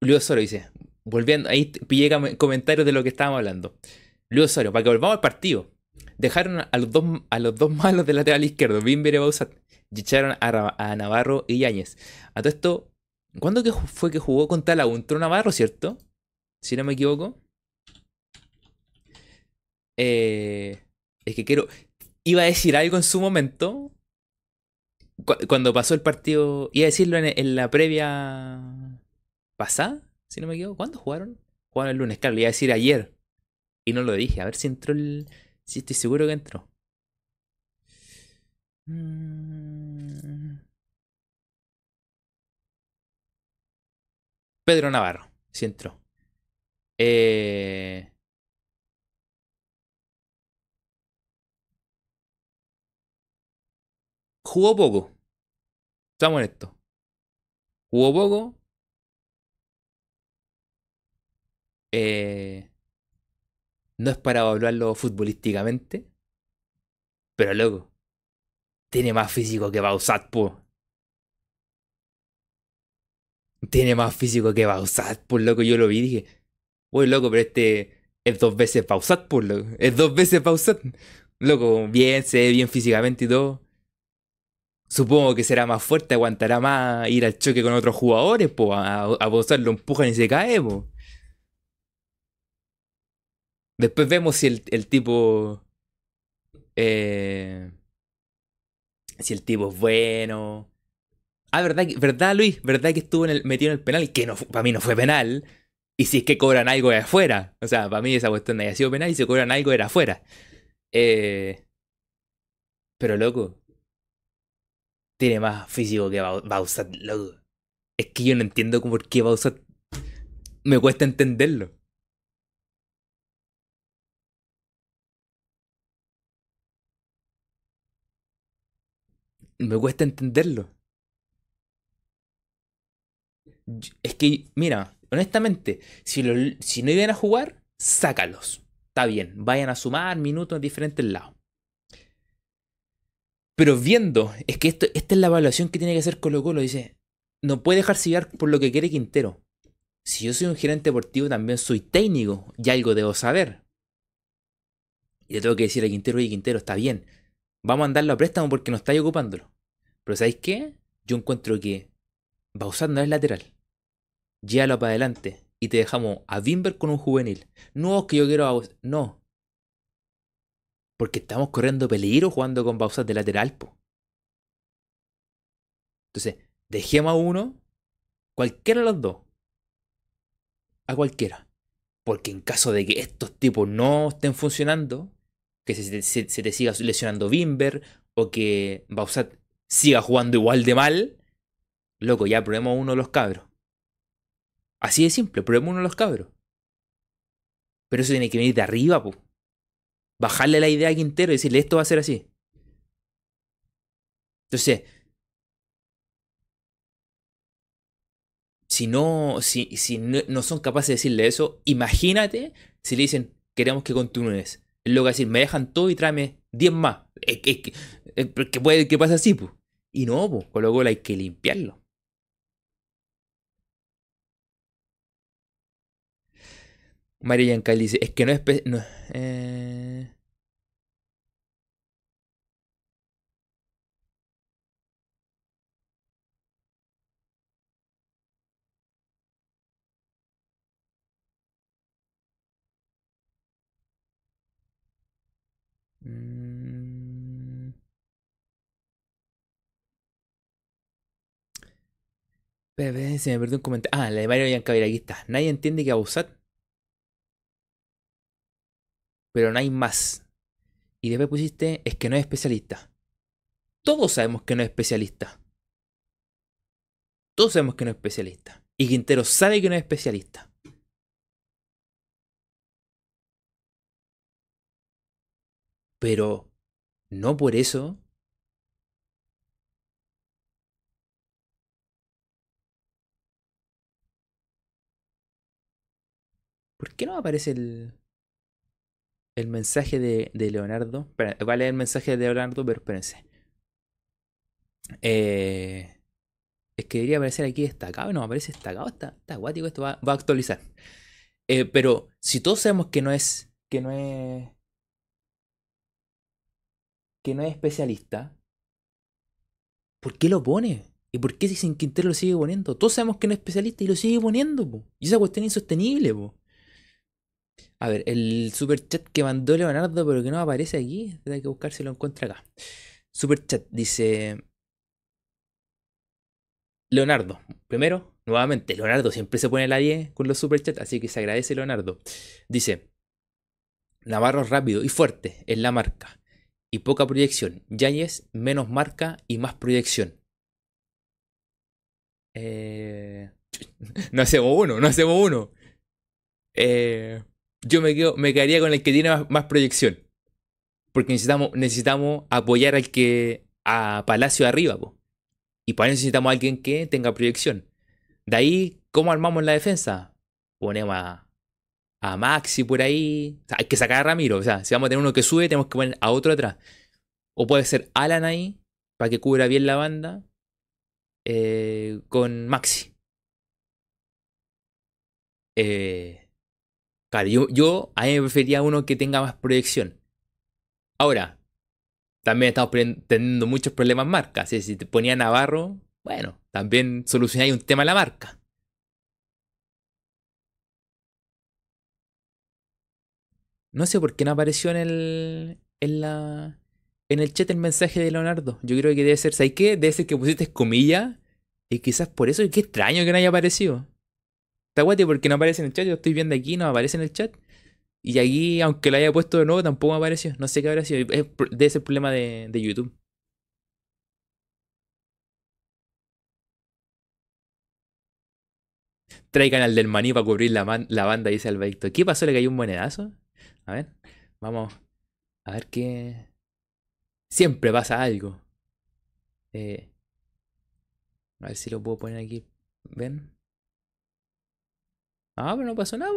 Luis Soro dice, volviendo, ahí pillé comentarios de lo que estábamos hablando. Luis Osorio, para que volvamos al partido. Dejaron a los dos, a los dos malos del lateral izquierdo, Bimber y Bausat, y echaron a, Navarro y Yáñez. A todo esto, ¿cuándo fue que jugó contra la Untro Navarro, cierto? Si no me equivoco. Eh, es que quiero. Iba a decir algo en su momento. cuando pasó el partido, iba a decirlo en, la previa pasada, si no me equivoco. ¿Cuándo jugaron? Jugaron el lunes, claro, iba a decir ayer. Y no lo dije, a ver si entró el... Si estoy seguro que entró. Mm. Pedro Navarro, si entró. Eh... Jugó poco. Estamos en esto. Jugó poco. Eh, no es para hablarlo futbolísticamente. Pero loco. Tiene más físico que Bausat, po. Tiene más físico que Bausat, por loco. Yo lo vi y dije. Uy, loco, pero este es dos veces Bausat, por loco. Es dos veces Bausat. Loco, bien, se ve bien físicamente y todo. Supongo que será más fuerte, aguantará más ir al choque con otros jugadores, pues a, a lo empujan y se cae, pues. Después vemos si el, tipo. Eh, si el tipo es bueno. Ah, ¿verdad, ¿verdad Luis? ¿Verdad que estuvo en el, metido en el penal? Que no, para mí no fue penal. Y si es que cobran algo de afuera. O sea, para mí esa cuestión de haya sido penal y si cobran algo era afuera. Eh, pero loco, tiene más físico que Bausat, loco. Es que yo no entiendo por qué Bausat. Me cuesta entenderlo. Me cuesta entenderlo. Es que, mira, honestamente, si, no iban a jugar, sácalos. Está bien, vayan a sumar minutos en diferentes lados. Pero viendo, es que esto, esta es la evaluación que tiene que hacer Colo Colo. Dice, no puede dejarse llevar por lo que quiere Quintero. Si yo soy un gerente deportivo, también soy técnico y algo debo saber. Y le tengo que decir a Quintero, oye Quintero, está bien. Vamos a andarlo a préstamo porque no estáis ocupándolo. Pero ¿sabéis qué? Yo encuentro que Bausat no es lateral. Llévalo para adelante y te dejamos a Bimber con un juvenil. No es que yo quiero a... No, porque estamos corriendo peligro jugando con Bausat de lateral, po. Entonces, dejemos a uno, cualquiera de los dos. A cualquiera. Porque en caso de que estos tipos no estén funcionando, que se, te siga lesionando Bimber o que Bausat siga jugando igual de mal, loco, ya probemos uno de los cabros. Así de simple, probemos uno de los cabros. Pero eso tiene que venir de arriba, bajarle la idea a Quintero y decirle esto va a ser así. Entonces, si no, si, si no, son capaces de decirle eso, imagínate si le dicen queremos que continúes. Es lo que decir, me dejan todo y tráeme 10 más. Es, que puede que pase así, pues. Y no, pues, con lo cual hay que limpiarlo. María Yancal dice, es que no es... No, eh... Mm. se me perdió un comentario. Ah, la de Mario Yancal, aquí está. Nadie entiende que abusar pero no hay más. Y después pusiste, es que no es especialista. Todos sabemos que no es especialista. Todos sabemos que no es especialista. Y Quintero sabe que no es especialista. Pero no por eso ¿Por qué no aparece el, el mensaje de, Leonardo. Espera, a leer el mensaje de Leonardo, pero espérense. Eh, es que debería aparecer aquí destacado. No, aparece destacado. Está, está. Esto va, a actualizar. Eh, pero si todos sabemos que no es. Que no es. Que no es especialista. ¿Por qué lo pone? ¿Y por qué sin Quintero lo sigue poniendo? Todos sabemos que no es especialista y lo sigue poniendo, po. Y esa cuestión es insostenible, po. A ver, el super chat que mandó Leonardo, pero que no aparece aquí. Hay que buscar si lo encuentra acá. Super chat dice: Leonardo, primero, nuevamente, Leonardo siempre se pone la 10 con los superchats, así que se agradece Leonardo. Dice, Navarro rápido y fuerte en la marca y poca proyección. Yáñez menos marca y más proyección. Eh... No hacemos uno, no hacemos uno. Eh... Yo me, quedo, me quedaría con el que tiene más, proyección. Porque necesitamos, necesitamos apoyar al que. a Palacio arriba, po. Y para eso necesitamos a alguien que tenga proyección. De ahí, ¿cómo armamos la defensa? Ponemos a Maxi por ahí. Hay que sacar a Ramiro. O sea, si vamos a tener uno que sube, tenemos que poner a otro atrás. O puede ser Alan ahí, para que cubra bien la banda. Eh, con Maxi. Eh, claro, yo, yo a mí me prefería uno que tenga más proyección. Ahora, también estamos teniendo muchos problemas marcas. Si te ponía Navarro, bueno, también solucionáis un tema a la marca. No sé por qué no apareció en el. en la. en el chat el mensaje de Leonardo. Yo creo que debe ser. ¿Sabes qué? Debe ser que pusiste comillas. Y quizás por eso. Qué extraño que no haya aparecido. Está guay porque no aparece en el chat. Yo estoy viendo aquí, no aparece en el chat. Y aquí, aunque lo haya puesto de nuevo, tampoco apareció. No sé qué habrá sido. Es, debe ser problema de, de YouTube. Traigan al del maní para cubrir la, la banda, dice Alberto. ¿Qué pasó? ¿Le cayó un monedazo? A ver, vamos a ver qué. Siempre pasa algo. Eh, a ver si lo puedo poner aquí. ¿Ven? Ah, pero no pasó nada.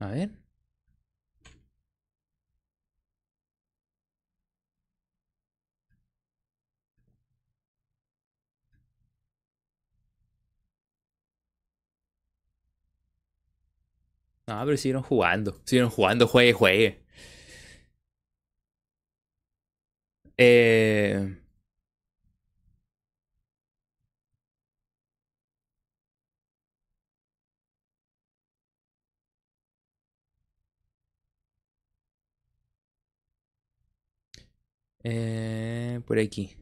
A ver. No, pero siguieron jugando. Siguieron jugando, juegue, juegue. Eh... Eh, por aquí.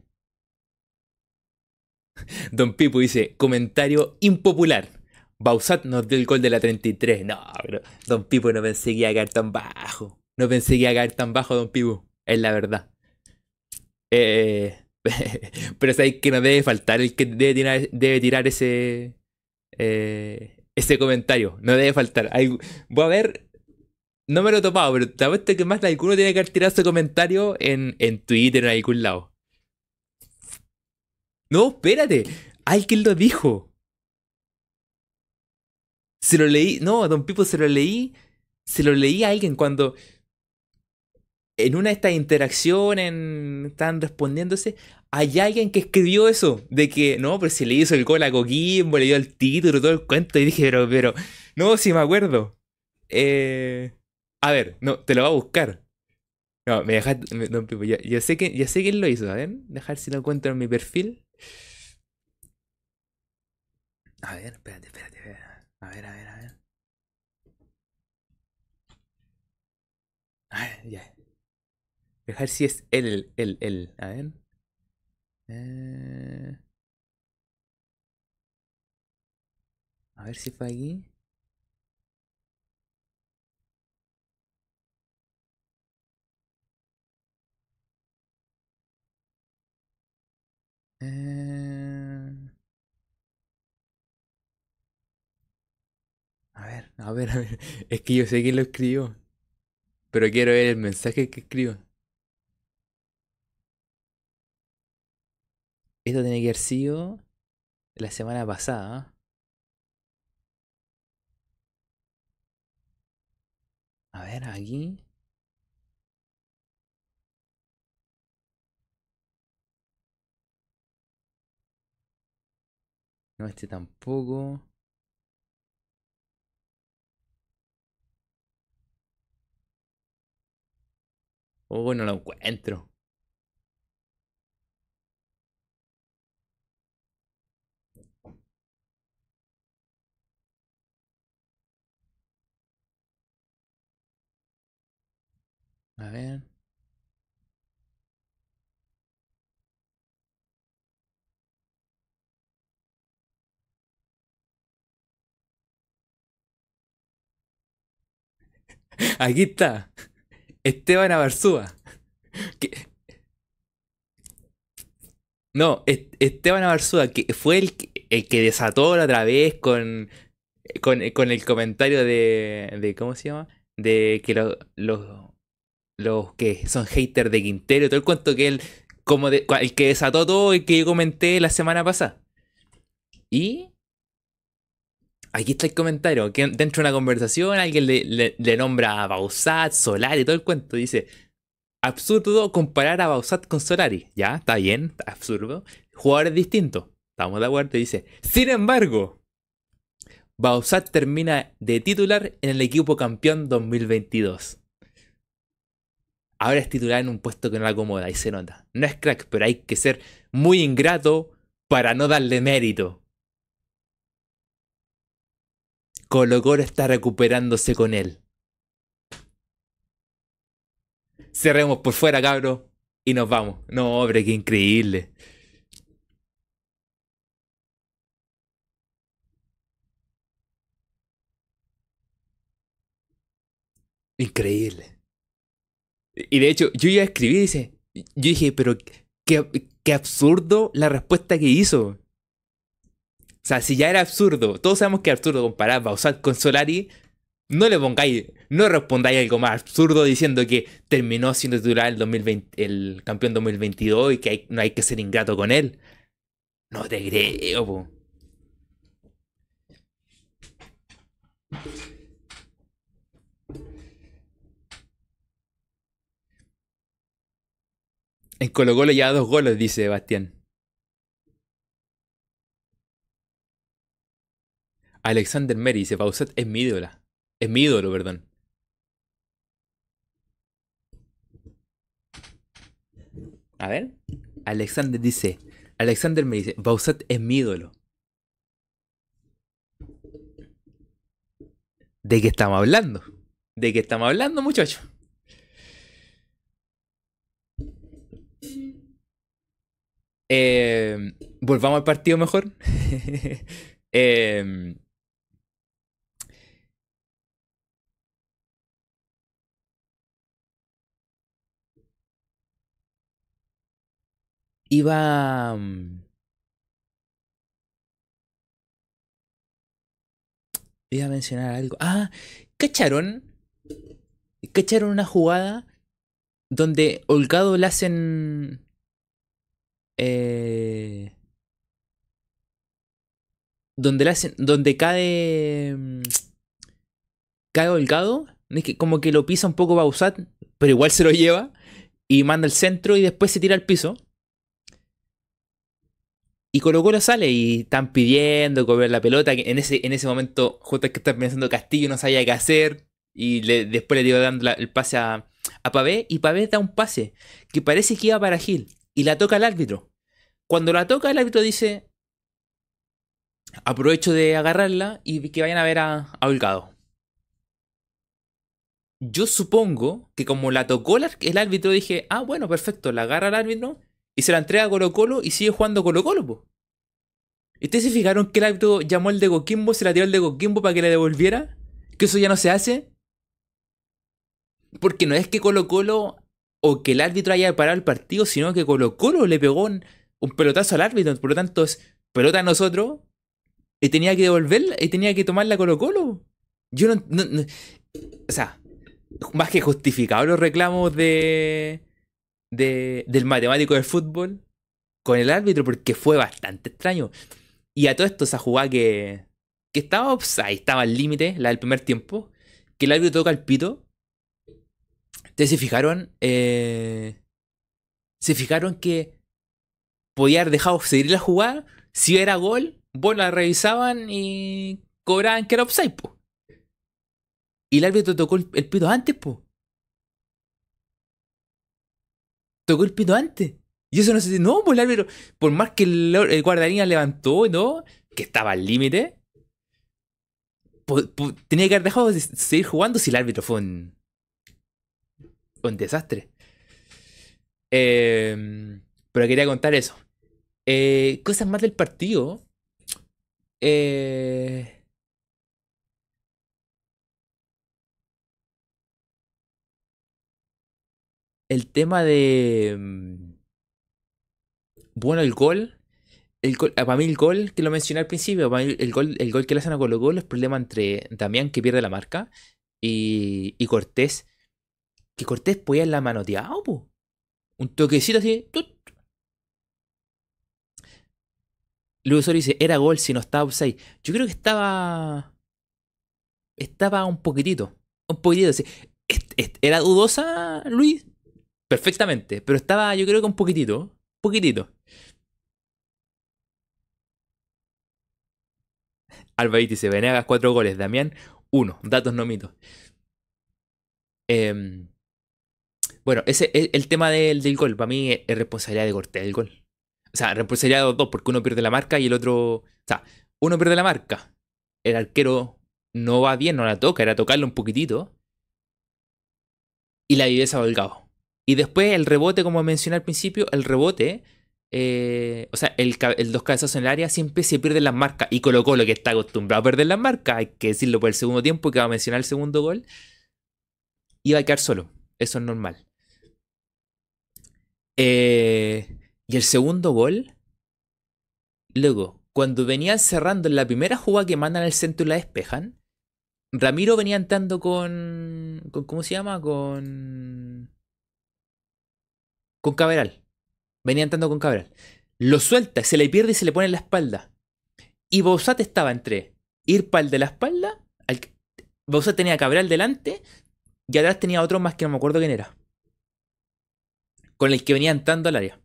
Don Pipo dice, comentario impopular. Bausat nos dio el gol de la 33. No, pero Don Pipo no pensé que iba a caer tan bajo. No pensé que iba a caer tan bajo, Don Pipo. Es la verdad. Eh, pero sabéis que no debe faltar el que debe tirar, ese, eh, ese comentario. No debe faltar. voy a ver. No me lo he topado, pero te apuesto que más de alguno tiene que haber tirado ese comentario en, en Twitter en algún lado. No, espérate. Alguien lo dijo. Se lo leí. No, Don Pipo se lo leí. Se lo leí a alguien cuando en una de estas interacciones, están respondiéndose, hay alguien que escribió eso, de que, no, pero si le hizo el gol a Coquimbo, le dio el título, todo el cuento, y dije, pero, pero, no, si me acuerdo. Eh, a ver, no, te lo va a buscar. No, me dejaste, no, ya, yo, sé que, ya sé quién lo hizo, a ver, dejar si lo encuentro en mi perfil. A ver, espérate, espérate. A ver, a ver, a ver. A ver, ya. Dejar si es él, él, él. A ver. Eh... A ver si fue aquí. Eh... A ver, a ver. Es que yo sé quién lo escribió. Pero quiero ver el mensaje que escribió. Esto tiene que haber sido la semana pasada. A ver, aquí. No, este tampoco. Oh, no lo encuentro. A ver. Aquí está. Esteban Abarzúa. Que- No, Es- Esteban Abarzúa, que fue el, que- el que desató la otra vez con, con, con el comentario de, de. ¿Cómo se llama? De que lo- los, que son haters de Quintero todo el cuento que él. Como el que desató todo y que yo comenté la semana pasada. Y. Aquí está el comentario, que dentro de una conversación alguien le, le- nombra a Bausat, Solari, todo el cuento. Dice, absurdo comparar a Bausat con Solari. Ya, está bien, absurdo. Jugadores distintos, estamos de acuerdo. Dice, sin embargo, Bausat termina de titular en el equipo campeón 2022. Ahora es titular en un puesto que no le acomoda y se nota. No es crack, pero hay que ser muy ingrato para no darle mérito. Colo está recuperándose con él. Cerremos por fuera, cabro, y nos vamos. No, hombre, qué increíble. Increíble. Y de hecho, yo ya escribí, dice, yo dije, pero qué, qué absurdo la respuesta que hizo. Sea, si ya era absurdo, todos sabemos que es absurdo comparar Bausat con Solari, no le pongáis, no respondáis algo más absurdo diciendo que terminó siendo titular el, 2020, el campeón 2022 y que no hay que ser ingrato con él. No te creo, po. En Colo Colo ya dos goles, dice Sebastián. Alexander Meri dice, Bausat es mi ídola. Es mi ídolo, perdón. A ver. Alexander dice, Alexander me dice, Bausat es mi ídolo. ¿De qué estamos hablando? ¿De qué estamos hablando, muchachos? Eh, Volvamos al partido mejor. Eh, iba. mm, Iba a mencionar algo. Ah, ¿cacharon? ¿Cacharon una jugada donde Holgado le hacen. Eh, donde le hacen. Donde cae. mm, Cae Holgado. Es que como que lo pisa un poco Bausat, pero igual se lo lleva. Y manda al centro y después se tira al piso. Y Colo Colo sale y están pidiendo comer la pelota. Que en, ese, en ese momento, justo que está pensando Castillo, no sabía qué hacer. Y le- después le dio dando el pase a, a Pavé. Y Pavé da un pase que parece que iba para Gil. Y la toca el árbitro. Cuando la toca, el árbitro dice: Aprovecho de agarrarla y que vayan a ver a, a Holgado. Yo supongo que como la tocó el árbitro, dije: Ah, bueno, perfecto, la agarra el árbitro. Y se la entrega a Colo Colo y sigue jugando Colo Colo, po. ¿Y ¿Ustedes se fijaron que el árbitro llamó al de Coquimbo, se la tiró al de Coquimbo para que le devolviera? ¿Que eso ya no se hace? Porque no es que Colo Colo o que el árbitro haya parado el partido, sino que Colo Colo le pegó un, pelotazo al árbitro. Por lo tanto, es pelota a nosotros y tenía que devolverla y tenía que tomarla Colo Colo. Yo no- no- O sea, más que justificado los reclamos de, de del matemático del fútbol con el árbitro porque fue bastante extraño. Y a todo esto, esa jugada que, que estaba offside, estaba al límite, la del primer tiempo, que el árbitro toca el pito. ¿Ustedes se fijaron? Eh, se fijaron que podía haber dejado seguir la jugada. Si era gol, vos la revisaban y cobraban que era offside, po. Y el árbitro tocó el, el pito antes, po. Tocó el pito antes. Y eso no se... No, pues el árbitro, por más que el, el guardarina levantó y todo, que estaba al límite, tenía que haber dejado de seguir jugando si el árbitro fue un... un desastre. Em, pero quería contar eso. Eh, cosas más del partido. Eh, el tema de... mm, Bueno, el gol. El gol, ah, para mí el gol, que lo mencioné al principio, el gol, el gol que le hacen a Colo Colo es problema entre Damián, que pierde la marca, y, y Cortés. Que Cortés podía la manoteado, po. Un toquecito así. tut. Luis Osorio dice, era gol si no estaba offside. Yo creo que estaba... Estaba un poquitito. Un poquitito. así. ¿Era dudosa, Luis? Perfectamente. Pero estaba, yo creo que un poquitito. Un poquitito. Albaí dice, Venegas cuatro goles. Damián, uno. Datos no mitos. Em, bueno, ese el, el tema del, del gol. Para mí es, es responsabilidad de Cortés el gol. O sea, responsabilidad de los dos, porque uno pierde la marca y el otro. O sea, uno pierde la marca. El arquero no va bien, no la toca, era tocarlo un poquitito. Y la viveza Holgado. Y después el rebote, como mencioné al principio, el rebote. eh, o sea, el, dos cabezazos en el área siempre se pierden las marcas. Y Colo Colo, que está acostumbrado a perder las marcas, hay que decirlo por el segundo tiempo, que va a mencionar el segundo gol, iba a quedar solo. Eso es normal. Eh, y el segundo gol, luego, cuando venían cerrando en la primera jugada que mandan al centro y la despejan, Ramiro venía entrando con, con ¿cómo se llama? Con con Cabral. Venía entrando con Cabral. Lo suelta, se le pierde y se le pone en la espalda. Y Bausat estaba entre ir para el de la espalda, al, tenía a Cabral delante y atrás tenía otro más que no me acuerdo quién era. Con el que venía entrando al área.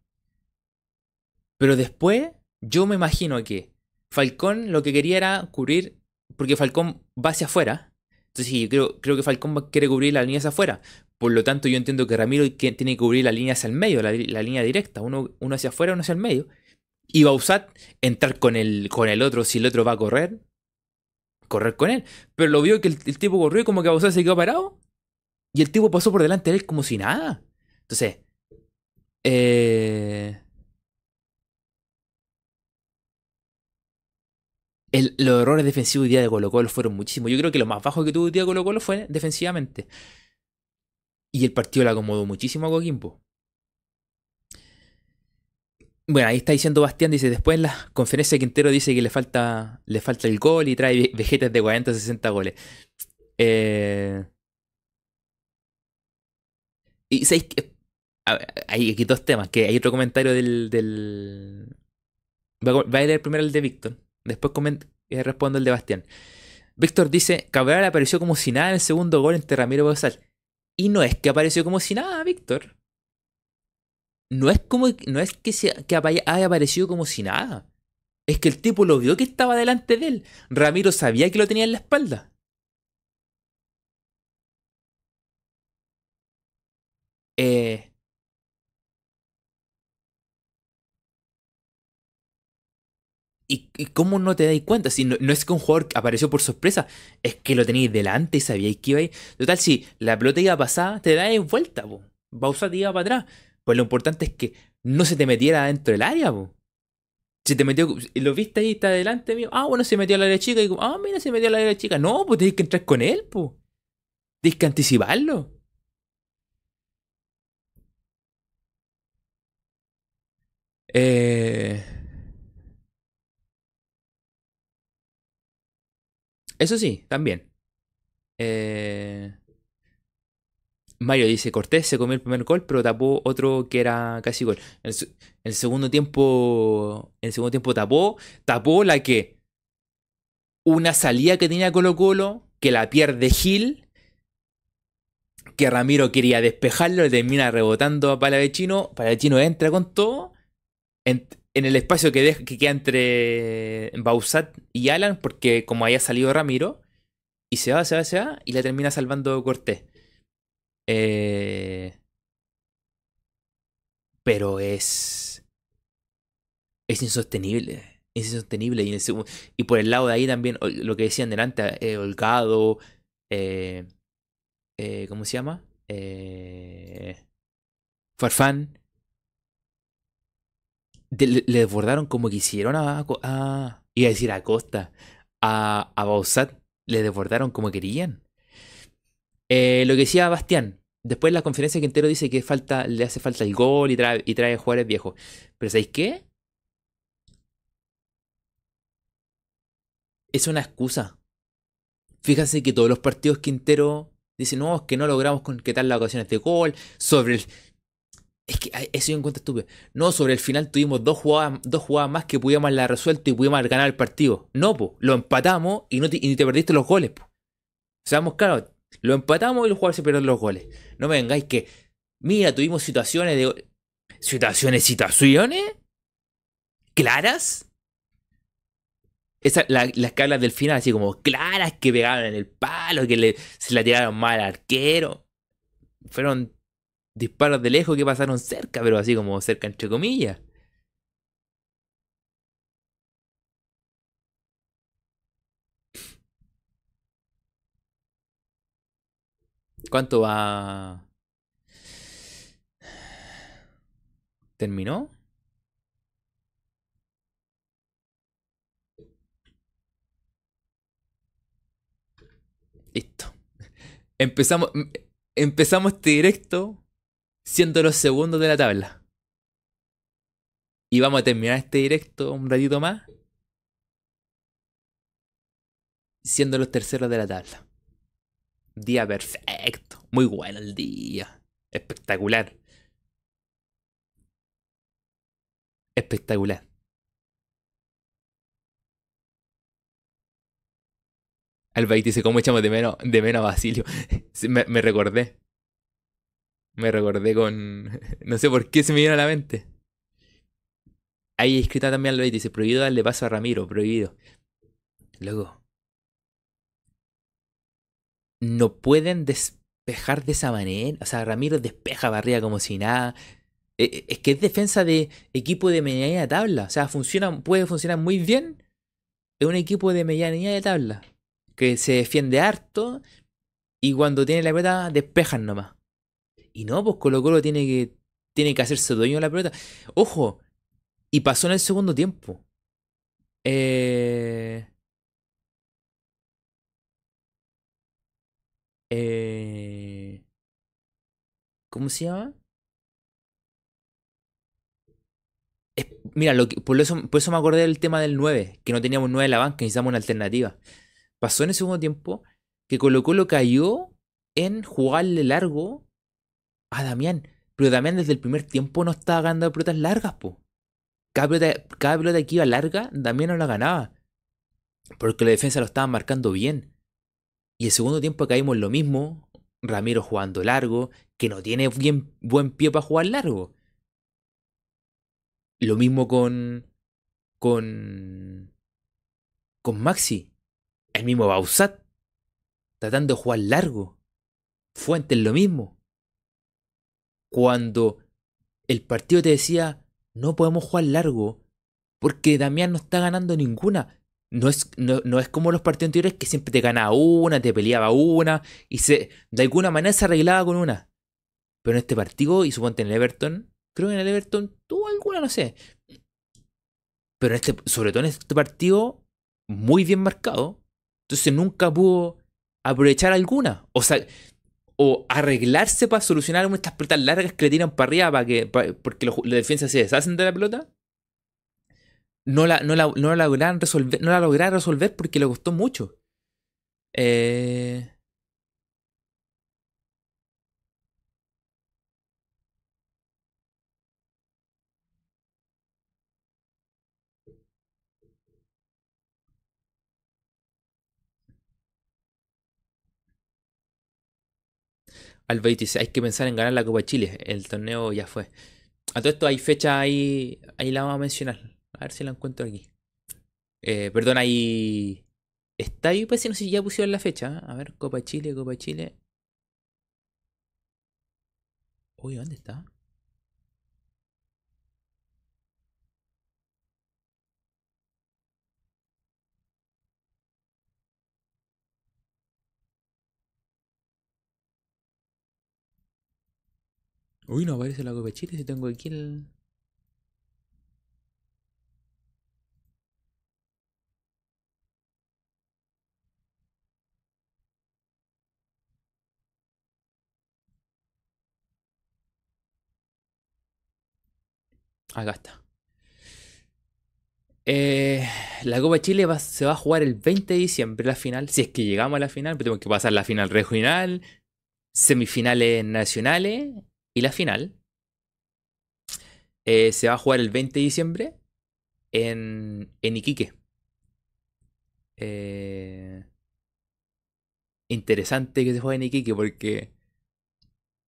Pero después, yo me imagino que Falcón lo que quería era cubrir, porque Falcón va hacia afuera. Entonces, sí, creo, creo que Falcón quiere cubrir las líneas hacia afuera. Por lo tanto, yo entiendo que Ramiro tiene que cubrir la línea hacia el medio, la, la línea directa, uno, uno hacia afuera, uno hacia el medio. Y Bausat entrar con el, con el otro, si el otro va a correr, correr con él. Pero lo vio que el, el tipo corrió y como que Bausat se quedó parado. Y el tipo pasó por delante de él como si nada. Entonces, eh, los errores defensivos día de Colo Colo fueron muchísimos. Yo creo que lo más bajo que tuvo hoy día Colo Colo fue defensivamente. Y el partido le acomodó muchísimo a Coquimbo. Bueno, ahí está diciendo Bastián, dice, después en la conferencia Quintero dice que le falta, le falta el gol y trae ve- vejetas de 40 60 goles. Eh, y ver, hay aquí dos temas, que hay otro comentario del... del... Va a leer primero el de Víctor, después coment- eh, respondo el de Bastián. Víctor dice, Cabral apareció como si nada en el segundo gol entre Ramiro Bausat. Y no es que apareció como si nada, Víctor. No es como no es que, se, que haya aparecido como si nada. Es que el tipo lo vio que estaba delante de él. Ramiro sabía que lo tenía en la espalda. Eh, ¿y, cómo no te dais cuenta? Si no, no es que un jugador apareció por sorpresa, es que lo teníais delante y sabíais que iba a ir. Total, si la pelota iba a pasar, te dais vuelta, po. Bausat iba para atrás. Pues lo importante es que no se te metiera dentro del área, po. Se te metió, lo viste ahí, está delante mío. Ah, bueno, se metió al área chica. Ah, mira, se metió al área chica. No, pues tenés que entrar con él, pues. Tienes que anticiparlo. Eh, eso sí, también. Eh, Mario dice, Cortés se comió el primer gol, pero tapó otro que era casi gol. El, el segundo tiempo, el segundo tiempo tapó, tapó la que una salida que tenía Colo Colo, que la pierde Gil, que Ramiro quería despejarlo, le termina rebotando a Palavecino, Palavecino entra con todo, en, en el espacio que, queda entre Bausat y Alan, porque como había salido Ramiro, y se va, se va, se va, y la termina salvando Cortés. Eh, pero es. Es insostenible. Es insostenible. Y, por el lado de ahí también, lo que decían delante, eh, Holgado, eh, eh, ¿cómo se llama? eh, Farfán. Le, desbordaron como quisieron a, a- iba a decir a Costa, a, a Bausat, le desbordaron como querían. Eh, lo que decía Bastián, después en la conferencia Quintero dice que falta, le hace falta el gol y trae, y trae jugadores viejos. Pero ¿sabéis qué? Es una excusa. Fíjense que todos los partidos Quintero dicen, no, es que no logramos concretar las ocasiones de gol. Sobre el. Es que eso yo encuentro estúpido. No, sobre el final tuvimos dos jugadas, más que pudimos haberla resuelto y pudimos ganado el partido. No, po, lo empatamos y no te, te perdiste los goles, po. Seamos claros, lo empatamos y los jugadores se perdieron los goles. No me vengáis que, mira, tuvimos situaciones de. ¿Situaciones, situaciones? ¿Claras? Esa, la- las que del final, así como claras que pegaron en el palo, que se la tiraron mal al arquero. Fueron disparos de lejos que pasaron cerca, pero así como cerca entre comillas. ¿Cuánto va? ¿Terminó? Listo. Empezamos, em- empezamos este directo siendo los segundos de la tabla. Y vamos a terminar este directo un ratito más siendo los terceros de la tabla. Día perfecto. Muy bueno el día. Espectacular. Espectacular. Albaid dice, ¿cómo echamos de menos, de menos a Basilio? Me recordé. Me recordé con... No sé por qué se me vino a la mente. Ahí escrita también Albaid dice, prohibido darle paso a Ramiro, prohibido. Luego. No pueden despejar de esa manera. O sea, Ramiro despeja barriga como si nada. Eh, eh, Es que es defensa de equipo de medianía de tabla. O sea, funciona, puede funcionar muy bien en un equipo de medianía de tabla. Que se defiende harto y cuando tiene la pelota despejan nomás. Y no, pues Colo Colo tiene que, tiene que hacerse dueño de la pelota. Ojo, y pasó en el segundo tiempo. Eh, eh, ¿Cómo se llama? Mira, por, eso, por eso me acordé del tema del 9, que no teníamos 9 en la banca, necesitamos una alternativa. Pasó en el segundo tiempo que Colo Colo cayó en jugarle largo a Damián. Pero Damián desde el primer tiempo no estaba ganando pelotas largas, po. Cada pelota, cada pelota que iba larga, Damián no la ganaba. Porque la defensa lo estaba marcando bien. Y el segundo tiempo caímos lo mismo. Ramiro jugando largo, que no tiene bien, buen pie para jugar largo. Lo mismo con. con. con Maxi. El mismo Bausat. Tratando de jugar largo. Fuentes lo mismo. Cuando el partido te decía, no podemos jugar largo, porque Damián no está ganando ninguna. No es, no, no es como los partidos anteriores que siempre te ganaba una, te peleaba una, y se, de alguna manera se arreglaba con una. Pero en este partido, y suponte en el Everton, creo que en el Everton tuvo alguna, no sé. Pero en este, sobre todo en este partido, muy bien marcado. Entonces nunca pudo aprovechar alguna. O sea, o arreglarse para solucionar estas pelotas largas que le tiran para arriba para que, porque los, los defensas se deshacen de la pelota. No la, no la, no la lograron resolver, no la lograron resolver porque le costó mucho. Eh, Alba dice, hay que pensar en ganar la Copa Chile. El torneo ya fue. A todo esto hay fecha ahí, ahí la vamos a mencionar. A ver si la encuentro aquí. Eh, perdón, ahí... Está ahí, pues no sé si ya pusieron la fecha. ¿eh? A ver, Copa Chile, Copa Chile. Uy, ¿dónde está? Uy, no aparece la Copa de Chile si tengo aquí el. Acá está. Eh, la Copa Chile se va a jugar el 20 de diciembre, la final. Si es que llegamos a la final, pues tenemos que pasar la final regional, semifinales nacionales y la final. Eh, se va a jugar el 20 de diciembre en, en Iquique. Eh, interesante que se juegue en Iquique porque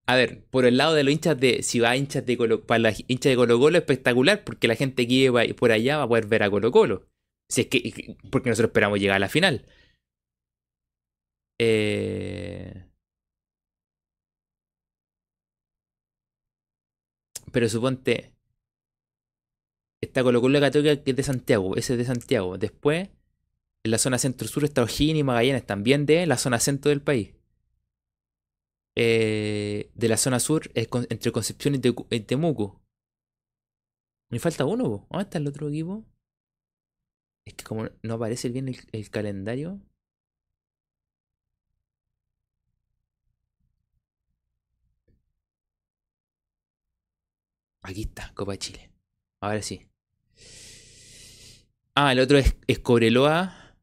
a ver, por el lado de los hinchas de. Si va a hinchas de Colo Para los hinchas de Colo Colo, espectacular, porque la gente que lleva por allá va a poder ver a Colo Colo. Si es que. Porque nosotros esperamos llegar a la final. Eh... Pero suponte. Está Colo Colo Católica que es de Santiago. Ese es de Santiago. Después, en la zona centro-sur está O'Higgins y Magallanes, también de la zona centro del país. Eh, de la zona sur entre Concepción y, Temuco. Me falta uno, ¿dónde está el otro equipo? Es que como no aparece bien el, calendario. Aquí está, Copa Chile. Ahora sí. Ah, el otro es, es Cobreloa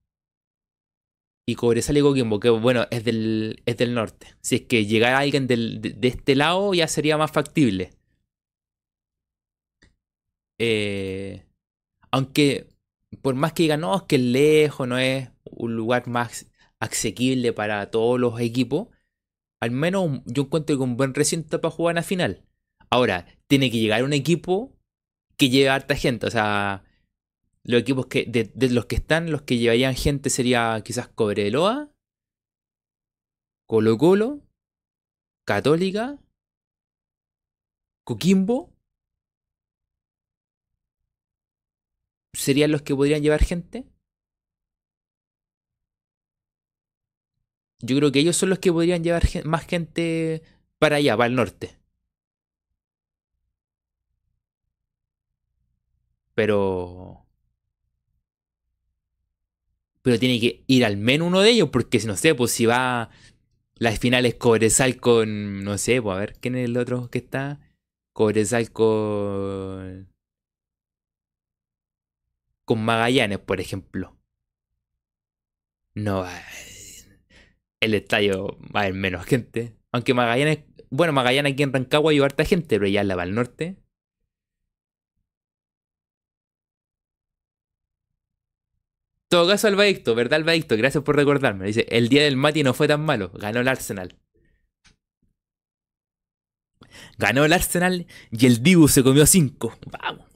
y Cobresal y Coquimbo, que bueno, es del, es del norte. Si es que llegara alguien de, este lado, ya sería más factible. Eh, aunque, por más que digan, no, es que es lejos, no es un lugar más asequible para todos los equipos, al menos yo encuentro que un buen recinto para jugar en la final. Ahora, tiene que llegar un equipo que lleve a harta gente, o sea, los equipos que de, los que están, los que llevarían gente sería quizás Cobreloa, Colo Colo, Católica, Coquimbo. ¿Serían los que podrían llevar gente? Yo creo que ellos son los que podrían llevar más gente para allá, para el norte. Pero pero tiene que ir al menos uno de ellos, porque si no sé, pues si va las finales Cobresal con, no sé, pues a ver, ¿quién es el otro que está? Cobresal con... Con Magallanes, por ejemplo. No, el estadio va a haber menos gente. Aunque Magallanes, bueno, Magallanes aquí en Rancagua hay harta gente, pero ya la va al norte. Todo caso, Albaicto, ¿verdad, Albaicto? Gracias por recordarme. Dice: El día del Mati no fue tan malo. Ganó el Arsenal. Ganó el Arsenal y el Dibu se comió 5. Vamos.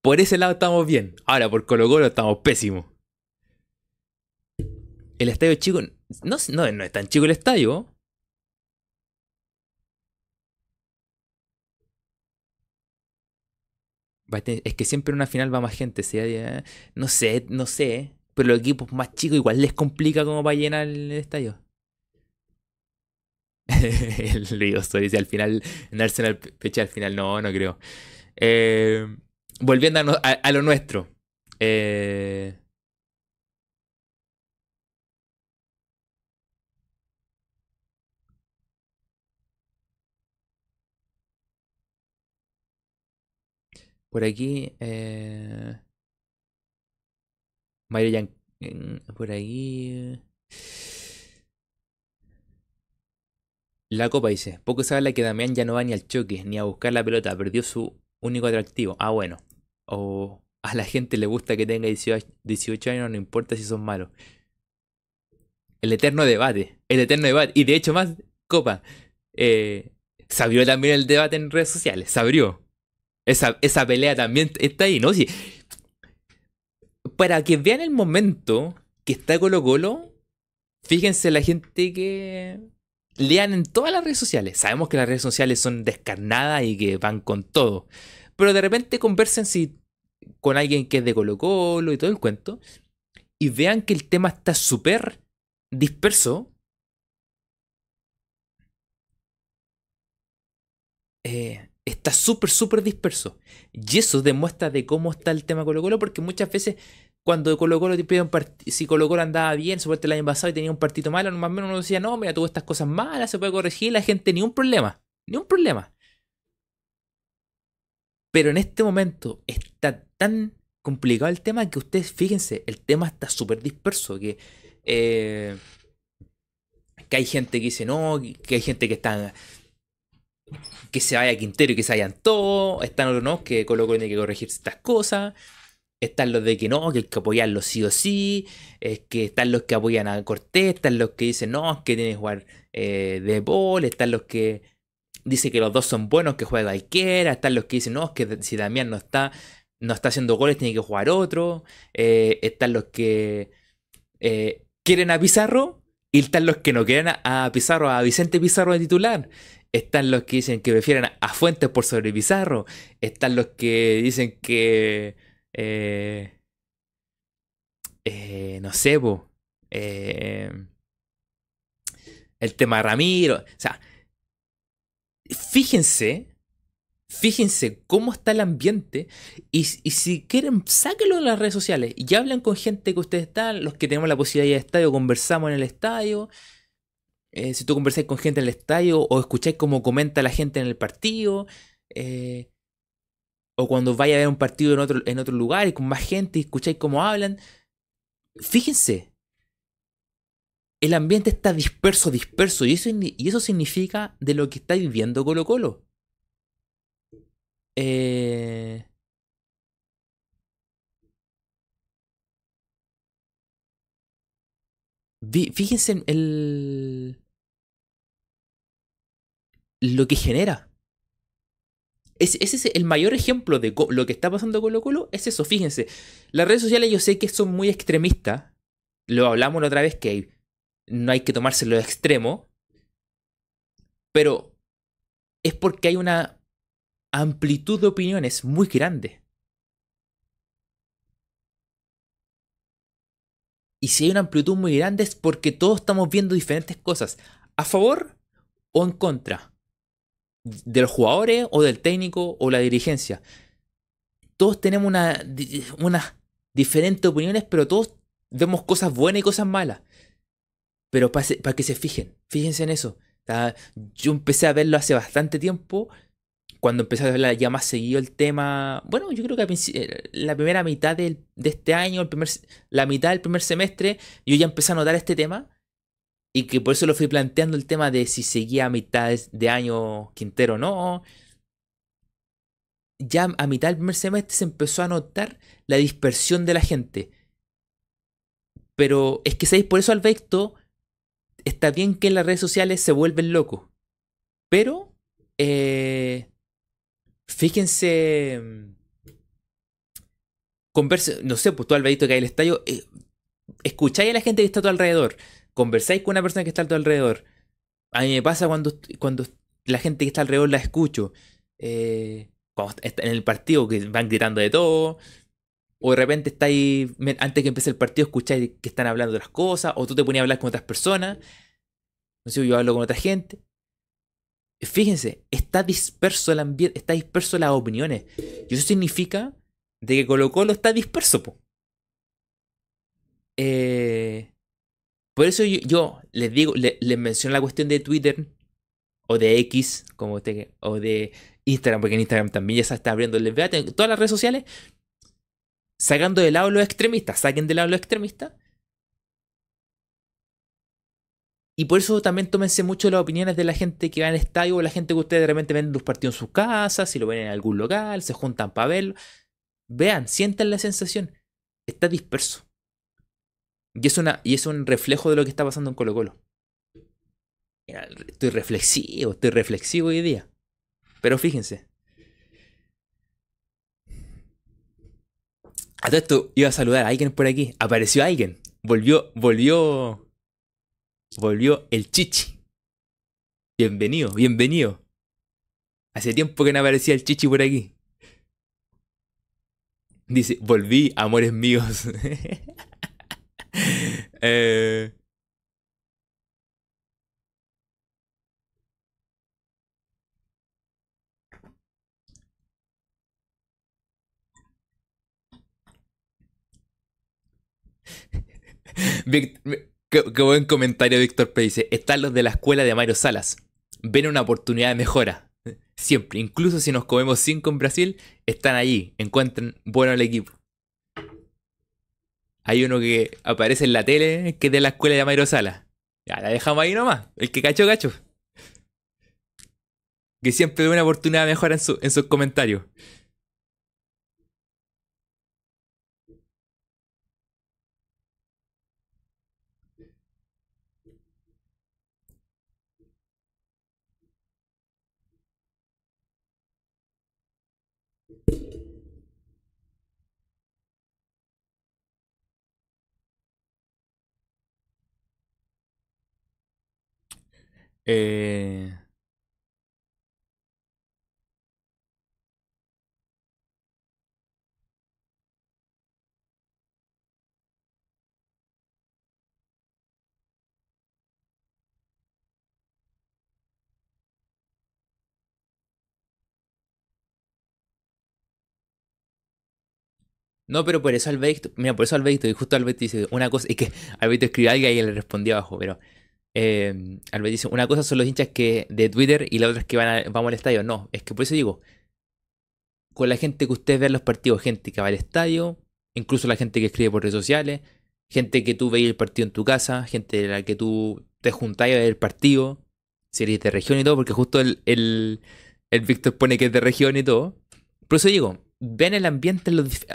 Por ese lado estamos bien. Ahora por Colo Colo estamos pésimos. El estadio chico. No, no es tan chico el estadio. Es que siempre en una final va más gente. No sé, no sé. Pero los equipos más chicos igual les complica como para llenar el estadio. el Río dice al final, en Arsenal fecha al final. No, no creo. Eh, volviendo a, lo nuestro. Eh, Por aquí. Eh, Mario Por ahí. La copa dice. Poco se habla que Damián ya no va ni al choque, ni a buscar la pelota. Perdió su único atractivo. Ah, bueno. O a la gente le gusta que tenga 18, años, no importa si son malos. El eterno debate. El eterno debate. Y de hecho, más, Copa. Eh, se abrió también el debate en redes sociales. Se abrió. Esa, pelea también está ahí, ¿no? Para que vean el momento que está Colo Colo, fíjense la gente que lean en todas las redes sociales. Sabemos que las redes sociales son descarnadas y que van con todo. Pero de repente conversen con alguien que es de Colo Colo y todo el cuento. Y vean que el tema está súper disperso. eh, está súper, súper disperso. Y eso demuestra de cómo está el tema Colo Colo, porque muchas veces cuando Colo Colo te un si Colo Colo andaba bien, supuestamente el año pasado y tenía un partido malo, más o menos uno decía, no, mira, tuvo estas cosas malas, se puede corregir, la gente ni un problema, ni un problema. Pero en este momento está tan complicado el tema que ustedes, fíjense, el tema está súper disperso, que, eh, que hay gente que dice no, que hay gente que está que se vaya Quintero y que se vayan todos, están otros no, que Colo Colo tiene que corregir estas cosas, están los de que no, que hay que apoyarlo sí o sí, es que están los que apoyan a Cortés, están los que dicen no, que tiene que jugar eh, de bol, están los que dicen que los dos son buenos, que juega cualquiera, están los que dicen no, que si Damián no está, no está haciendo goles, tiene que jugar otro, eh, están los que eh, quieren a Pizarro y están los que no quieren a, Pizarro, a Vicente Pizarro de titular. Están los que dicen que prefieren a Fuentes por sobre Pizarro. Están los que dicen que eh, eh, no sé, eh, el tema Ramiro. O sea, fíjense, fíjense cómo está el ambiente y, si quieren, sáquenlo en las redes sociales y hablan con gente que ustedes están, los que tenemos la posibilidad de ir estadio, conversamos en el estadio. Si tú conversáis con gente en el estadio o escucháis cómo comenta la gente en el partido, eh, o cuando vaya a ver un partido en otro, en otro lugar y con más gente y escucháis cómo hablan. Fíjense, el ambiente está disperso, disperso, y eso, y eso significa de lo que está viviendo Colo Colo. Eh... Fíjense en el... lo que genera ese es el mayor ejemplo de lo que está pasando con Colo Colo. Es eso, fíjense. Las redes sociales yo sé que son muy extremistas. Lo hablamos la otra vez que no hay que tomárselo de extremo. Pero es porque hay una amplitud de opiniones muy grande. Y si hay una amplitud muy grande es porque todos estamos viendo diferentes cosas. A favor o en contra de los jugadores o del técnico o la dirigencia. Todos tenemos una, unas diferentes opiniones, pero todos vemos cosas buenas y cosas malas. Pero para, que se fijen, fíjense en eso. yo empecé a verlo hace bastante tiempo, cuando empecé a verla ya más seguido el tema. Bueno, yo creo que eh, la primera mitad de este año, el primer, la mitad del primer semestre, yo ya empecé a notar este tema. Y que por eso lo fui planteando el tema de si seguía a mitad de año Quintero o no. Ya a mitad del primer semestre se empezó a notar la dispersión de la gente. Pero es que, ¿sabéis? Por eso Alberto está bien que en las redes sociales se vuelven locos. Pero, eh, fíjense, converse, no sé, pues tú Alberto que hay el estadio, eh, escucháis a la gente que está a tu alrededor conversáis con una persona que está a tu alrededor. A mí me pasa cuando, cuando la gente que está alrededor la escucho. Eh, cuando está en el partido que van gritando de todo. O de repente estáis, antes que empiece el partido, escucháis que están hablando de otras cosas. O tú te ponías a hablar con otras personas. No sé, yo hablo con otra gente. Fíjense, está disperso el ambiente, está disperso las opiniones. Y eso significa de que Colo Colo está disperso, po. Eh, por eso yo, les digo, les menciono la cuestión de Twitter o de X, como usted, o de Instagram, porque en Instagram también ya se está abriendo el debate, todas las redes sociales, sacando de lado los extremistas, saquen de lado los extremistas. Y por eso también tómense mucho las opiniones de la gente que va al estadio o la gente que ustedes de repente ven los partidos en sus casas, si lo ven en algún local, se juntan para verlo. Vean, sientan la sensación. Está disperso. Y es, una, y es un reflejo de lo que está pasando en Colo Colo. estoy reflexivo, estoy reflexivo hoy día. Pero fíjense. A todo esto iba a saludar a alguien por aquí. Apareció alguien. Volvió, volvió. Volvió el chichi. Bienvenido, bienvenido. Hace tiempo que no aparecía el chichi por aquí. Dice, volví, amores míos. Eh, qué, buen comentario, Víctor P. Dice: Están los de la escuela de Mario Salas. Ven una oportunidad de mejora. Siempre, incluso si nos comemos 5 en Brasil, están allí. Encuentran bueno el equipo. Hay uno que aparece en la tele que es de la escuela de Mario Salas. Ya, la dejamos ahí nomás. El que cachó, cacho. Que siempre ve una oportunidad de mejora en, en sus comentarios. Eh, No, pero por eso Alberto, mira, por eso Alberto, y justo Alberto dice una cosa, y que Alberto escribió algo y le respondía abajo, pero eh, Alberto dice, una cosa son los hinchas que de Twitter y la otra es que van a, al estadio. No, es que por eso digo, con la gente que ustedes ven los partidos, gente que va al estadio, incluso la gente que escribe por redes sociales, gente que tú veis el partido en tu casa, gente de la que tú te juntas a ver el partido, si eres de región y todo, porque justo el, el, Víctor pone que es de región y todo. Por eso digo, ven el ambiente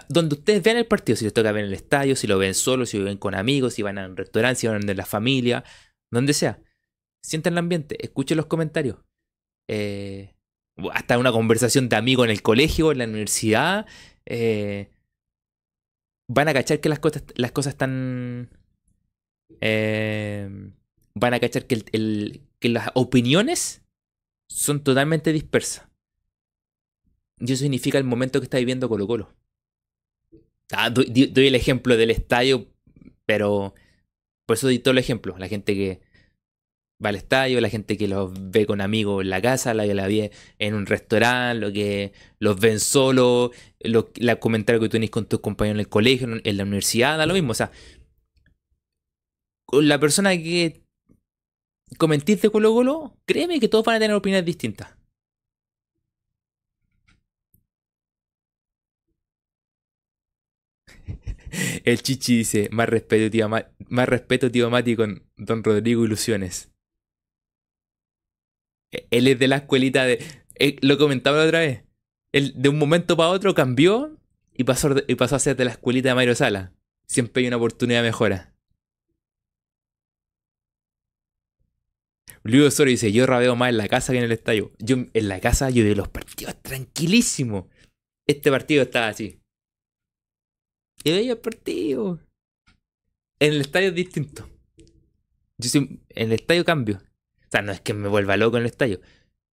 donde ustedes ven el partido, si les toca ver en el estadio, si lo ven solo, si lo ven con amigos, si van a un restaurante, si van de la familia, donde sea. Sientan el ambiente, escuchen los comentarios. Eh, hasta una conversación de amigos en el colegio, en la universidad. Eh, van a cachar que las cosas, las cosas están. Eh, van a cachar que, que las opiniones son totalmente dispersas. Y eso significa el momento que está viviendo Colo Colo. Ah, doy, el ejemplo del estadio, pero por eso doy todo el ejemplo. La gente que va al estadio, la gente que los ve con amigos en la casa, la que la ve en un restaurante, lo que los ven solo, los, comentarios que tú tenés con tus compañeros en el colegio, en la universidad, da lo mismo. O sea, con la persona que comentiste Colo Colo, créeme que todos van a tener opiniones distintas. El Chichi dice, más respeto, tío, más respeto, tío Mati, con Don Rodrigo Ilusiones. E, él es de la escuelita de... Eh, lo comentaba la otra vez. Él de un momento para otro cambió y pasó, y pasó a ser de la escuelita de Mario Sala. Siempre hay una oportunidad de mejora. Luis Osorio dice, yo rabeo más en la casa que en el estadio. Yo en la casa yo de los partidos tranquilísimo. Este partido estaba así. Y veía el partido. En el estadio es distinto. Yo en el estadio cambio. No es que me vuelva loco en el estadio.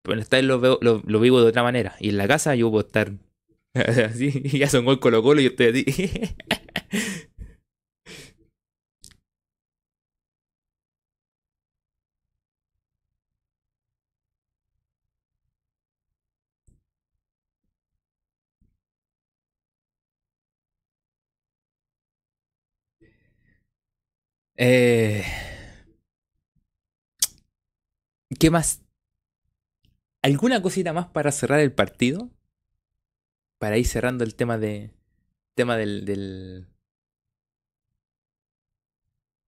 Pero en el estadio lo, veo, lo, vivo de otra manera. Y en la casa yo puedo estar así. Ya son gol Colo Colo y yo estoy así. Eh, ¿Qué más? ¿Alguna cosita más para cerrar el partido? Para ir cerrando el tema de. tema del.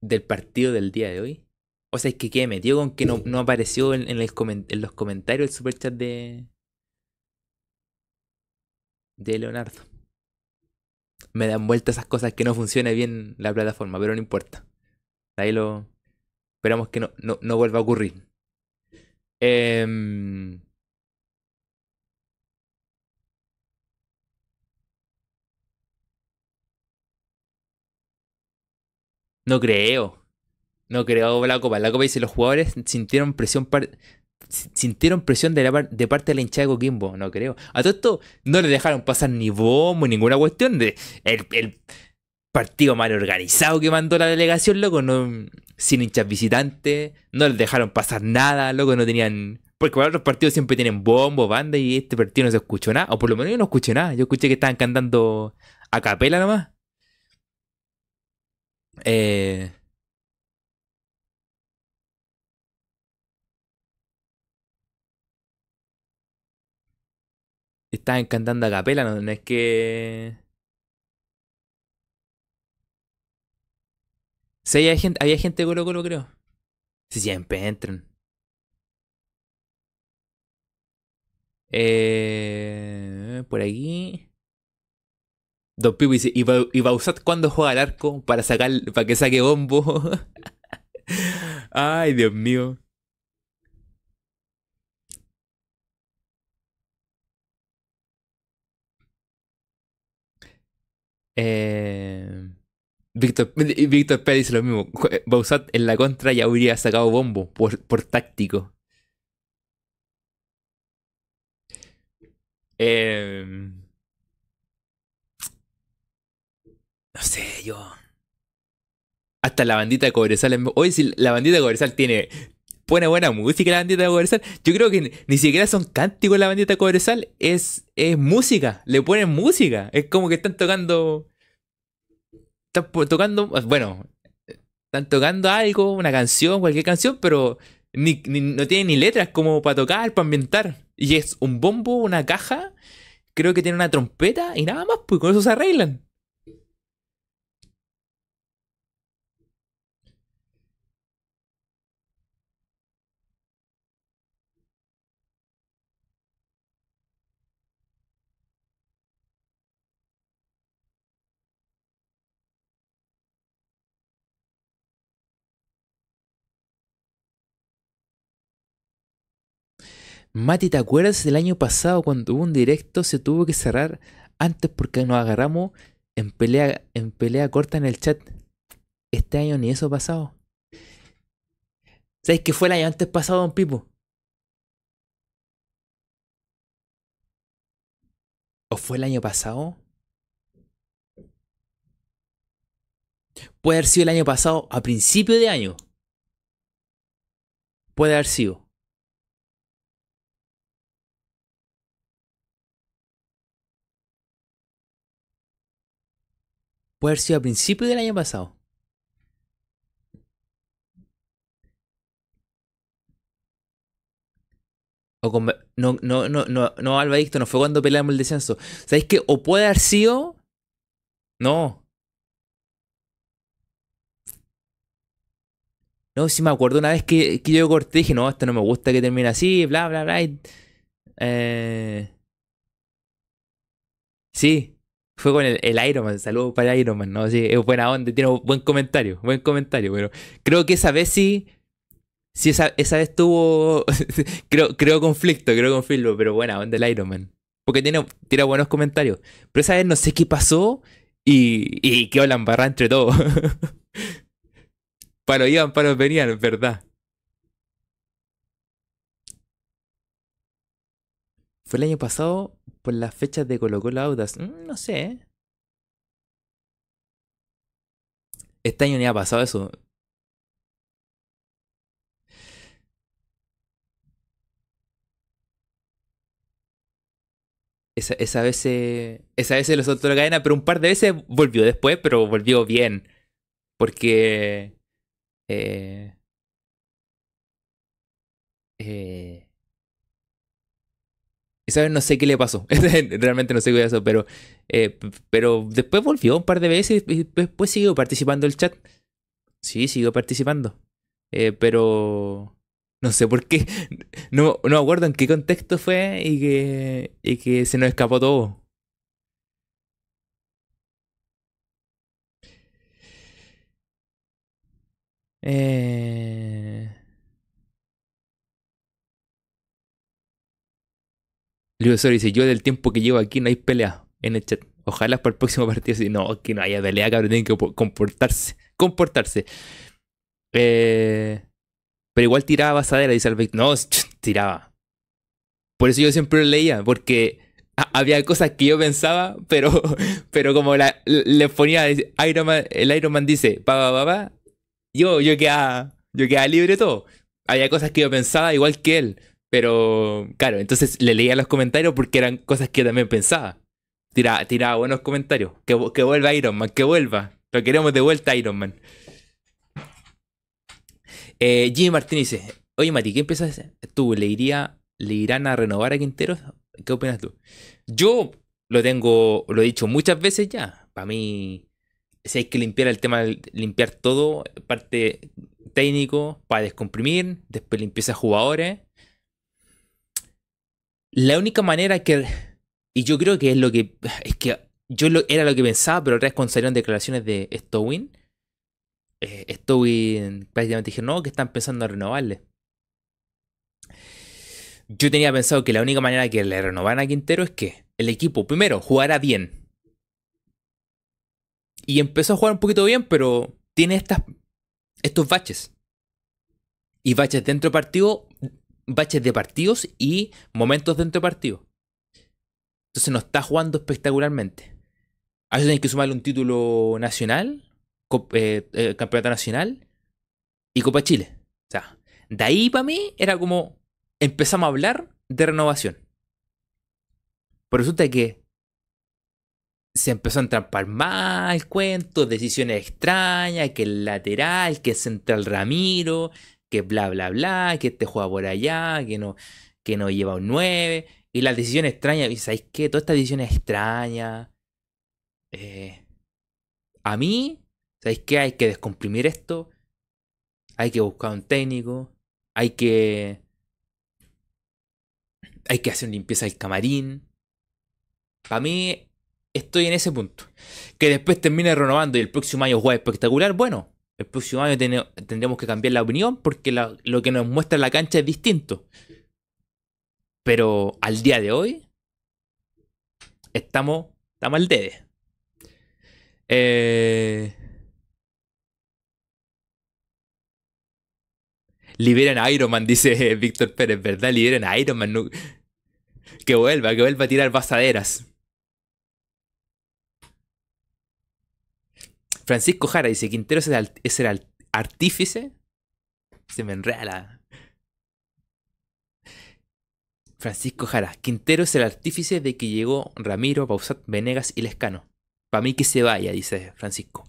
del, partido del día de hoy. O sea, es que qué metió con que no, no apareció en, los comentarios el superchat de. de Leonardo. Me dan vuelta esas cosas que no funcione bien la plataforma, pero no importa. Ahí lo. Esperamos que no, no, vuelva a ocurrir. Em, no creo. No creo la Copa. La Copa dice los jugadores sintieron presión sintieron presión de, parte de la hinchada de Coquimbo. No creo. A todo esto no le dejaron pasar ni bombo, ninguna cuestión. De, el, el partido mal organizado que mandó la delegación, loco, no, sin hinchas visitantes, no les dejaron pasar nada, loco, no tenían... Porque para otros partidos siempre tienen bombo, banda, y este partido no se escuchó nada, o por lo menos yo no escuché nada, yo escuché que estaban cantando a capela nomás. Eh, estaban cantando a capela, no, no es que... Sí, había gente, había gente de Colo Colo, creo. Sí, siempre entran. Eh, por aquí. Don Pipo dice, ¿y, y Bausat cuándo juega al arco para sacar, para que saque bombo? Ay, Dios mío. Eh, Víctor, Víctor Pérez dice lo mismo. Jue- Bausat en la contra ya habría sacado bombo por, por táctico. Eh, no sé, yo. Hasta la bandita de Cobresal. Hoy si la bandita de Cobresal tiene. Pone buena música la bandita de Cobresal. Yo creo que ni, siquiera son cánticos la bandita Cobresal. Es, es música. Le ponen música. Es como que están tocando. Están tocando. Bueno. Están tocando algo, una canción, cualquier canción, pero ni, ni- no tiene ni letras como para tocar, para ambientar. Y es un bombo, una caja. Creo que tiene una trompeta y nada más, pues con eso se arreglan. Mati, ¿te acuerdas del año pasado cuando hubo un directo se tuvo que cerrar antes porque nos agarramos en pelea, en pelea corta en el chat? Este año ni eso ha pasado. ¿Sabes qué fue el año antes pasado, don Pipo? ¿O fue el año pasado? Puede haber sido el año pasado a principio de año. Puede haber sido. Puede haber sido a principio del año pasado. O con... No, no, no, no, no, Alba Dicto, no fue cuando peleamos el descenso. ¿Sabéis qué? O puede haber sido. No. No, sí me acuerdo una vez que, que yo corté dije, no, esto no me gusta que termine así, bla, bla, bla. eh, sí, fue con el, el Iron Man. Saludos para Iron Man, ¿no? Sí, es buena onda, tiene buen comentario, buen comentario, pero creo que esa vez sí. Sí, esa, esa vez tuvo. creo, creo conflicto, creo conflicto, pero buena onda el Iron Man. Porque tiene, tiene buenos comentarios. Pero esa vez no sé qué pasó y, y quedó la embarrada entre todos. Palo iban, palos venían, verdad. El año pasado por las fechas de Colo Colo Audas. Mm, no sé. Este año ni ha pasado eso. Esa, esa vez se, esa vez se lo soltó la cadena, pero un par de veces volvió después, pero volvió bien. Porque eh, eh, esa vez no sé qué le pasó. Realmente no sé qué pasó, pero, eh, pero después volvió un par de veces y después siguió participando el chat. Sí, siguió participando. Eh, pero no sé por qué. No, no acuerdo en qué contexto fue y que, y que se nos escapó todo. Eh... Luis dice, yo del tiempo que llevo aquí no hay pelea en el chat. Ojalá para el próximo partido sí. No, que no haya pelea, cabrón. Tienen que po- comportarse. Comportarse. Eh, pero igual tiraba basadera, dice Albeck. No, tiraba. Por eso yo siempre lo leía, porque ha- había cosas que yo pensaba, pero, pero como le ponía Iron Man, el Iron Man dice, pa, pa, pa, yo, yo quedaba, yo quedaba libre todo. Había cosas que yo pensaba igual que él, pero claro, entonces le leía los comentarios porque eran cosas que también pensaba. Tiraba, tiraba buenos comentarios. Que, que vuelva Iron Man, que vuelva. Lo queremos de vuelta Iron Man. Eh, Jimmy Martínez dice, oye Mati, ¿qué empiezas tú? ¿Le, iría, ¿Le irán a renovar a Quinteros? ¿Qué opinas tú? Yo lo tengo, lo he dicho muchas veces ya. Para mí, si hay que limpiar el tema, limpiar todo, parte técnico, para descomprimir, después limpieza jugadores. La única manera que, y yo creo que es lo que, es que yo era lo que pensaba, pero otra vez cuando salieron declaraciones de Stowin, eh, Stowin prácticamente dije, no, que están pensando en renovarle. Yo tenía pensado que la única manera que le renovaran a Quintero es que el equipo, primero, jugara bien. Y empezó a jugar un poquito bien, pero tiene estas, estos baches. Y baches dentro de partido, baches de partidos y momentos dentro de partido. Entonces no está jugando espectacularmente. A eso que sumarle un título nacional, eh, eh, campeonato nacional y Copa Chile. O sea, de ahí para mí era como empezamos a hablar de renovación. Pero resulta que se empezó a entrampar más el cuento, decisiones extrañas, que el lateral, que el central Ramiro, que bla bla bla, que este juega por allá, que no, que no lleva un 9. Y las decisiones extrañas, ¿y sabéis qué? Todas estas decisiones extrañas. Eh, a mí, ¿sabéis qué? Hay que descomprimir esto. Hay que buscar un técnico. Hay que hay que hacer limpieza del camarín. Para mí, estoy en ese punto. Que después termine renovando y el próximo año juega espectacular, bueno, el próximo año tendremos que cambiar la opinión porque lo que nos muestra la cancha es distinto. Pero al día de hoy, estamos, estamos al dede. Eh, Liberen a Iron Man, dice Víctor Pérez, ¿verdad? Liberen a Iron Man. Que vuelva, que vuelva a tirar basaderas. Francisco Jara dice, Quintero es el, artífice. Se me enreda Francisco Jara, Quintero es el artífice de que llegó Ramiro, Pausat, Venegas y Lescano. Para mí que se vaya, dice Francisco.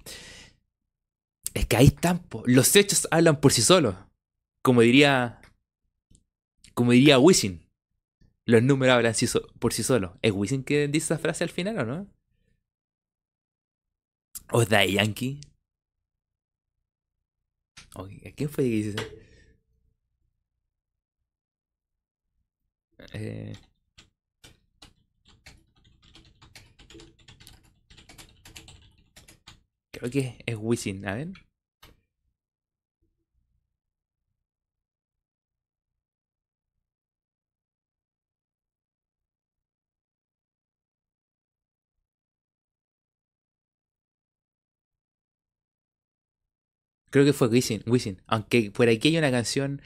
Es que ahí están, los hechos hablan por sí solos como diría, como diría Wisin, los números hablan por sí solos. ¿Es Wisin que dice esa frase al final o no? ¿O es Day Yankee? ¿A quién fue que dice eso? Eh... Creo que es Wisin, a ver. Creo que fue Wisin, Wisin. Aunque por aquí hay una canción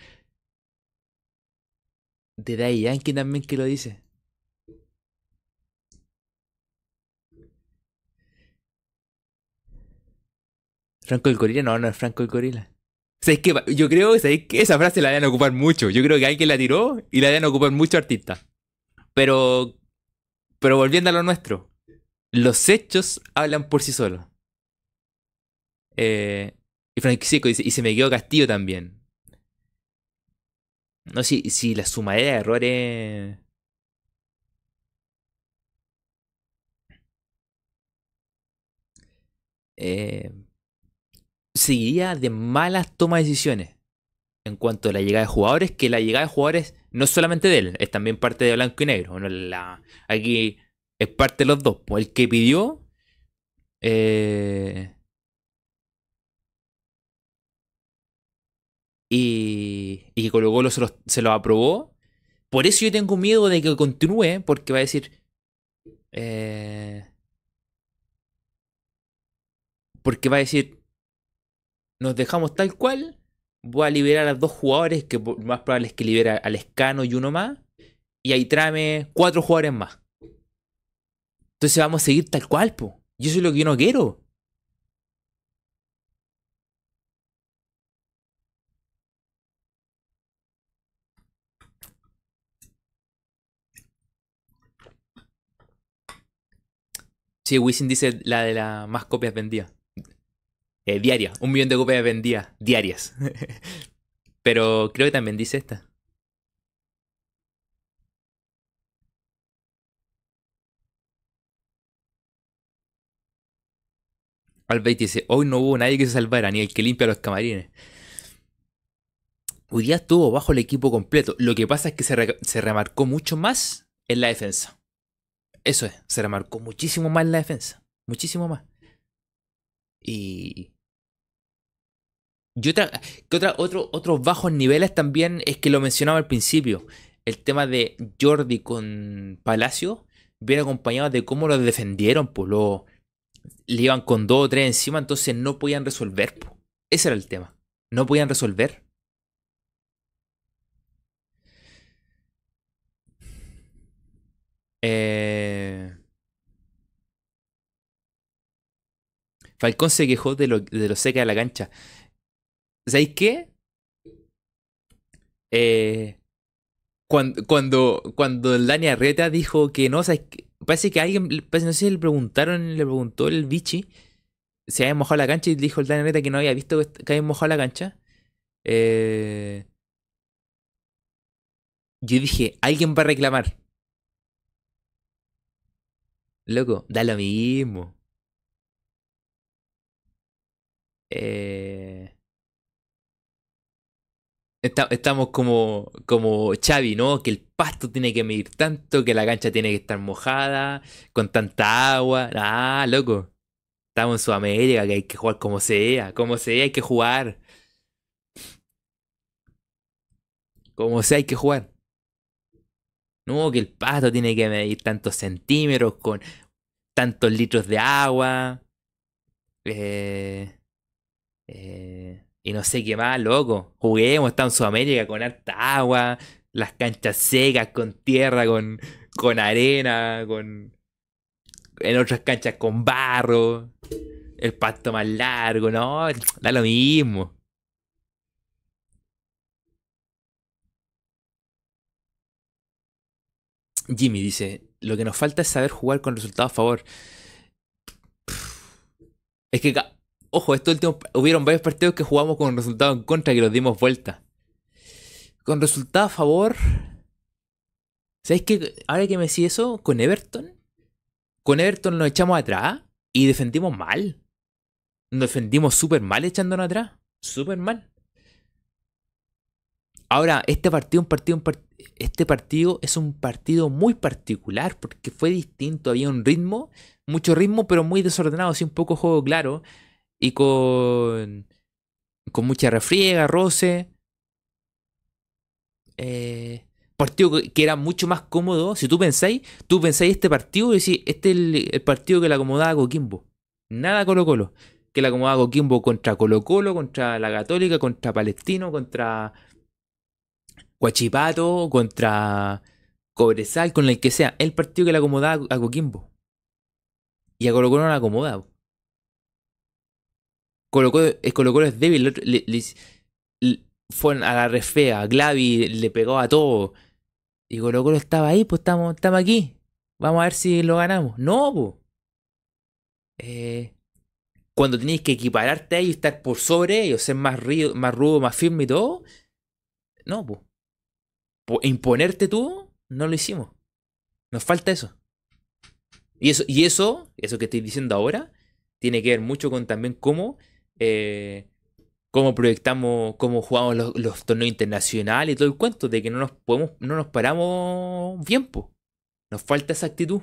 de Daddy Yankee también que lo dice. Franco el Gorila, no, no es Franco el Gorila. O yo creo que esa frase la deben ocupar mucho. Yo creo que alguien la tiró y la deben ocupar mucho artistas. Pero, pero volviendo a lo nuestro, los hechos hablan por sí solos. Eh, y Francisco dice, y se me quedó Castillo también. No si, si la sumadera de errores. Eh, seguiría de malas tomas de decisiones en cuanto a la llegada de jugadores, que la llegada de jugadores no solamente de él, es también parte de blanco y negro. la, aquí es parte de los dos. Pues el que pidió eh, y, y que Colo Colo se lo, aprobó. Por eso yo tengo miedo de que continúe, porque va a decir... Eh, porque va a decir, nos dejamos tal cual, voy a liberar a dos jugadores, que más probable es que libera al Escano y uno más, y ahí tráeme cuatro jugadores más. Entonces vamos a seguir tal cual, po. Yo soy lo que yo no quiero. Sí, Wisin dice la de las más copias vendidas. Eh, diaria. Un millón de copias vendidas. Diarias. Pero creo que también dice esta. Albeit dice, hoy no hubo nadie que se salvara, ni el que limpia los camarines. Hoy día estuvo bajo el equipo completo. Lo que pasa es que se, remarcó mucho más en la defensa. Eso es, se remarcó muchísimo más en la defensa. Muchísimo más. Y. Y otra, otro, otros bajos niveles también es que lo mencionaba al principio. El tema de Jordi con Palacio viene acompañado de cómo lo defendieron, pues lo le iban con dos o tres encima, entonces no podían resolver. Ese era el tema. No podían resolver. Eh... Falcón se quejó de lo, de lo seca de la cancha. ¿Sabéis qué? Eh, cuando, cuando, cuando Dani Arreta dijo que no, ¿sabes? Parece que alguien, no sé si le preguntaron, le preguntó el bichi si había mojado la cancha y dijo el Dani Arreta que no había visto que había mojado la cancha. Eh, yo dije, alguien va a reclamar. Loco, da lo mismo. Eh, estamos como, como Xavi, ¿no? Que el pasto tiene que medir tanto, que la cancha tiene que estar mojada, con tanta agua. Ah, loco. Estamos en Sudamérica, que hay que jugar como sea. Como sea, hay que jugar. Como sea, hay que jugar. No, que el pasto tiene que medir tantos centímetros con tantos litros de agua. Eh, eh, y no sé qué más, loco. Juguemos, estamos en Sudamérica con harta agua, las canchas secas, con tierra, con, con arena, con. En otras canchas con barro, el pasto más largo, no, da lo mismo. Jimmy dice, lo que nos falta es saber jugar con resultados a favor. Es que Ojo, esto último, hubieron varios partidos que jugamos con resultado en contra que los dimos vuelta. Con resultado a favor. ¿Sabéis qué? Ahora que me decís eso, con Everton. Con Everton nos echamos atrás y defendimos mal. Nos defendimos súper mal echándonos atrás. Súper mal. Ahora, este partido, un partido, este partido es un partido muy particular porque fue distinto. Había un ritmo, mucho ritmo, pero muy desordenado, así un poco juego claro y con, con mucha refriega, roce. Eh, partido que era mucho más cómodo. Si tú pensáis, tú pensáis este partido y decís, este es el, partido que le acomodaba a Coquimbo. Nada Colo Colo. Que le acomodaba a Coquimbo contra Colo Colo, contra la Católica, contra Palestino, contra Huachipato, contra Cobresal, con el que sea. El partido que le acomodaba a Coquimbo. Y a Colo Colo no le acomodaba. Colo Colo, es débil. fue a la refea, Glavi le pegó a todo. Y Colo Colo estaba ahí, pues estamos, estamos aquí. Vamos a ver si lo ganamos. No, pues. cuando tenéis que equipararte a ellos, estar por sobre ellos, ser más, más rudo, más firme y todo. No, pues. Imponerte tú, no lo hicimos. Nos falta eso. Y eso, y eso, eso que estoy diciendo ahora, tiene que ver mucho con también cómo eh, cómo proyectamos, cómo jugamos los, torneos internacionales y todo el cuento, de que no nos podemos, no nos paramos bien, Nos falta esa actitud.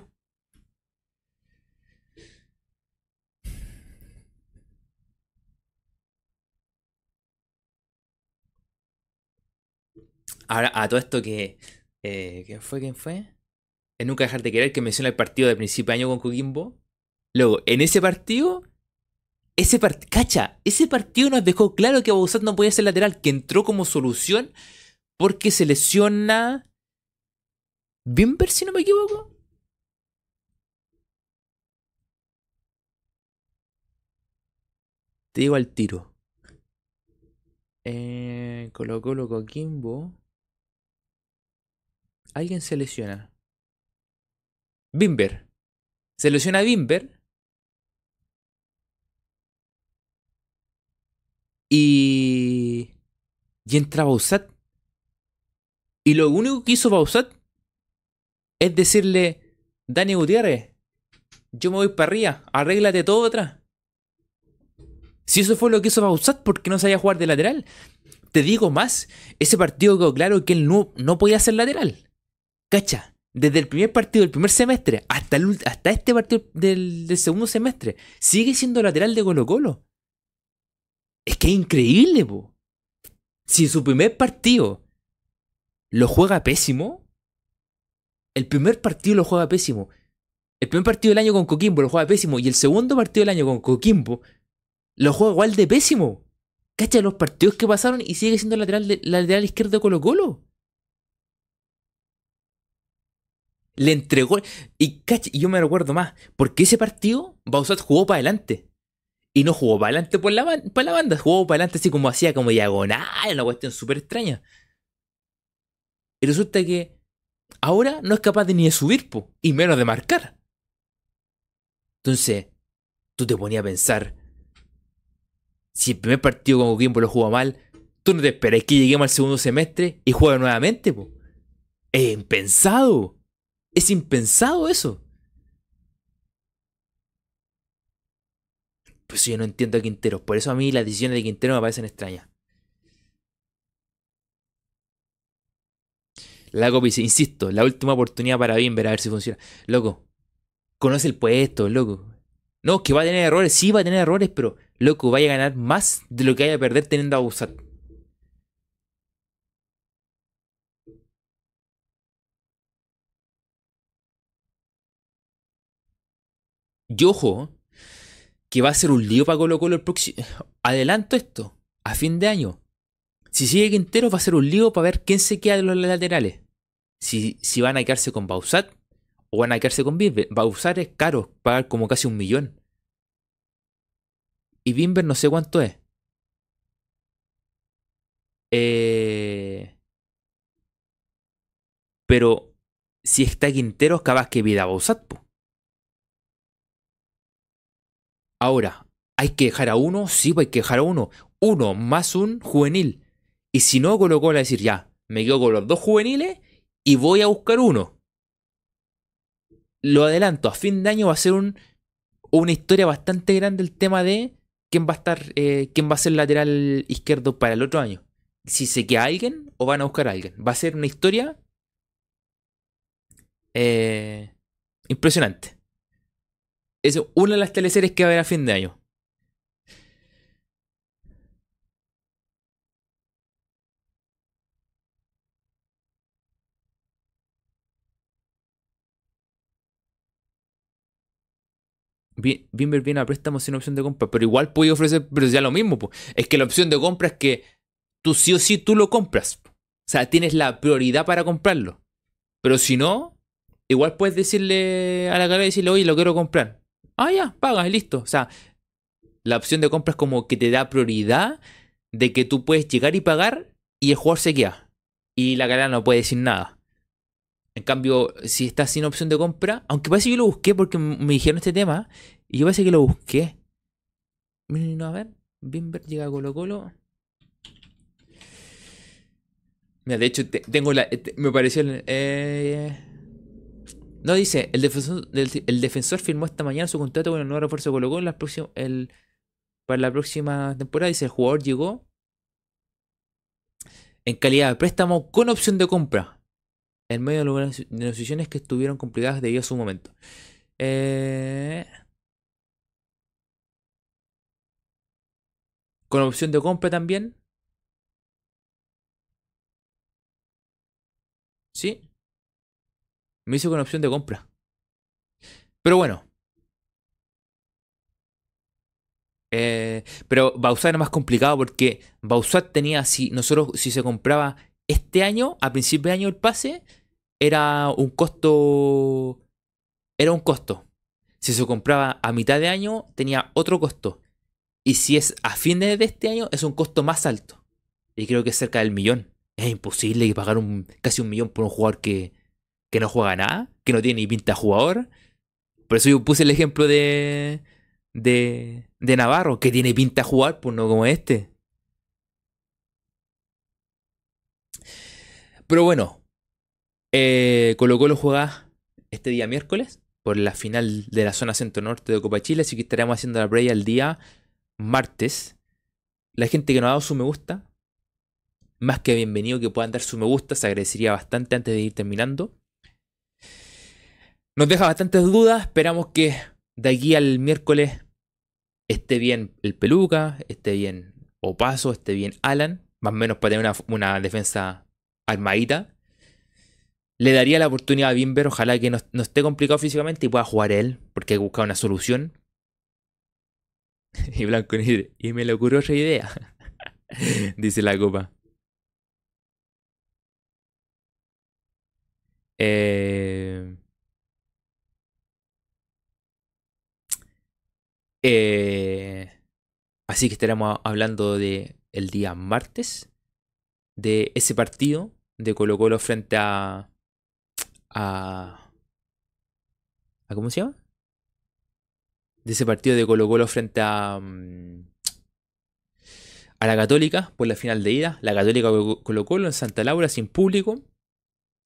Ahora, a todo esto que. Eh, ¿Quién fue? ¿Quién fue? En Nunca Dejar de Querer, que menciona el partido de principio de año con Coquimbo. Luego, en ese partido, ese cacha, ese partido nos dejó claro que Bausat no podía ser lateral, que entró como solución porque se lesiona. Bimber, si no me equivoco. Te digo al tiro. Eh, Colo Colo Coquimbo. Alguien se lesiona. Bimber. Se lesiona Bimber. Y. Y entra Bausat. Y lo único que hizo Bausat es decirle: Dani Gutiérrez, yo me voy para arriba, arréglate todo atrás. Si eso fue lo que hizo Bausat, ¿por qué no sabía jugar de lateral? Te digo más, ese partido quedó claro que él no, no podía ser lateral. Cacha, desde el primer partido del primer semestre hasta, el, hasta este partido del, del, segundo semestre, sigue siendo lateral de Colo Colo. Es que es increíble, po. Si su primer partido lo juega pésimo, el primer partido lo juega pésimo. El primer partido del año con Coquimbo lo juega pésimo y el segundo partido del año con Coquimbo lo juega igual de pésimo. Cacha los partidos que pasaron y sigue siendo lateral, de, lateral izquierdo de Colo Colo. Le entregó. Y cacha, yo me recuerdo más. Porque ese partido, Bausat jugó para adelante. Y no jugó para adelante por la, por la banda. Jugó para adelante así como hacía como diagonal. Una cuestión súper extraña. Y resulta que ahora no es capaz de ni de subir, po, y menos de marcar. Entonces, tú te ponías a pensar si el primer partido con Coquimbo lo jugó mal, tú no te esperas que lleguemos al segundo semestre y juegue nuevamente, po. Es impensado. Es impensado eso. Pues yo no entiendo a Quintero. Por eso a mí las decisiones de Quintero me parecen extrañas. La dice, insisto, la última oportunidad para bien ver a ver si funciona. Loco, conoce el puesto, loco. No, que va a tener errores, sí va a tener errores, pero loco, vaya a ganar más de lo que vaya a perder teniendo a Bausat. Y ojo, que va a ser un lío para Colo Colo el próximo. Adelanto esto, a fin de año. Si sigue Quintero, va a ser un lío para ver quién se queda de los laterales. Si, si van a quedarse con Bausat o van a quedarse con Bimber. Bausat es caro, pagar como casi un millón. Y Bimber no sé cuánto es. Eh... Pero si está Quintero, capaz que vida Bausat. Ahora, ¿hay que dejar a uno? Sí, pues hay que dejar a uno. Uno más un juvenil. Y si no, colocó a decir ya, me quedo con los dos juveniles y voy a buscar uno. Lo adelanto, a fin de año va a ser un, una historia bastante grande el tema de quién va a estar, eh, quién va a ser lateral izquierdo para el otro año. Si se queda alguien o van a buscar a alguien. Va a ser una historia eh, impresionante. Es una de las teleseries que va a haber a fin de año. Bimber viene a préstamo sin opción de compra, pero igual puede ofrecer, pero ya lo mismo, es que la opción de compra es que tú sí o sí tú lo compras. O sea, tienes la prioridad para comprarlo. Pero si no, igual puedes decirle a la cara decirle, oye, lo quiero comprar. Ah, ya, pagas y listo. O sea, la opción de compra es como que te da prioridad de que tú puedes llegar y pagar y el jugador se queda. Y la cara no puede decir nada. En cambio, si está sin opción de compra, aunque parece que lo busqué porque me dijeron este tema, y yo parece que lo busqué. A ver, Bimber llega a Colo Colo. Mira, de hecho, tengo la. Me pareció. Eh, no, dice: el defensor, el, defensor firmó esta mañana su contrato con el nuevo refuerzo de Colo Colo el, para la próxima temporada. Dice: el jugador llegó en calidad de préstamo con opción de compra en medio de negociaciones que estuvieron complicadas debido a su momento. Eh, con opción de compra también. ¿Sí? Me hizo con opción de compra. Pero bueno. Eh, pero Bausat era más complicado porque Bausat tenía, si nosotros, si se compraba este año, a principio de año el pase, era un costo. Era un costo. Si se compraba a mitad de año, tenía otro costo. Y si es a fin de este año, es un costo más alto. Y creo que es cerca del millón. Es imposible pagar un, casi un millón por un jugador que, que no juega nada, que no tiene ni pinta de jugador. Por eso yo puse el ejemplo de, de, de Navarro, que tiene pinta de jugar, pues no como este. Pero bueno, eh, Colo Colo juega este día miércoles por la final de la zona centro-norte de Copa Chile, así que estaremos haciendo la previa el día martes. La gente que nos ha dado su me gusta, más que bienvenido que puedan dar su me gusta, se agradecería bastante antes de ir terminando. Nos deja bastantes dudas, esperamos que de aquí al miércoles esté bien el Peluca, esté bien Opaso, esté bien Alan, más o menos para tener una, defensa armadita. Le daría la oportunidad a Bimber, ojalá que no, esté complicado físicamente y pueda jugar él, porque hay que buscar una solución. y Blanco y me le ocurrió otra idea, dice la copa. Eh, eh, así que estaremos hablando de el día martes de ese partido de Colo Colo frente a a, a ¿cómo se llama? De ese partido de Colo Colo frente a mm, a la Católica por la final de ida, la Católica Colo Colo en Santa Laura sin público.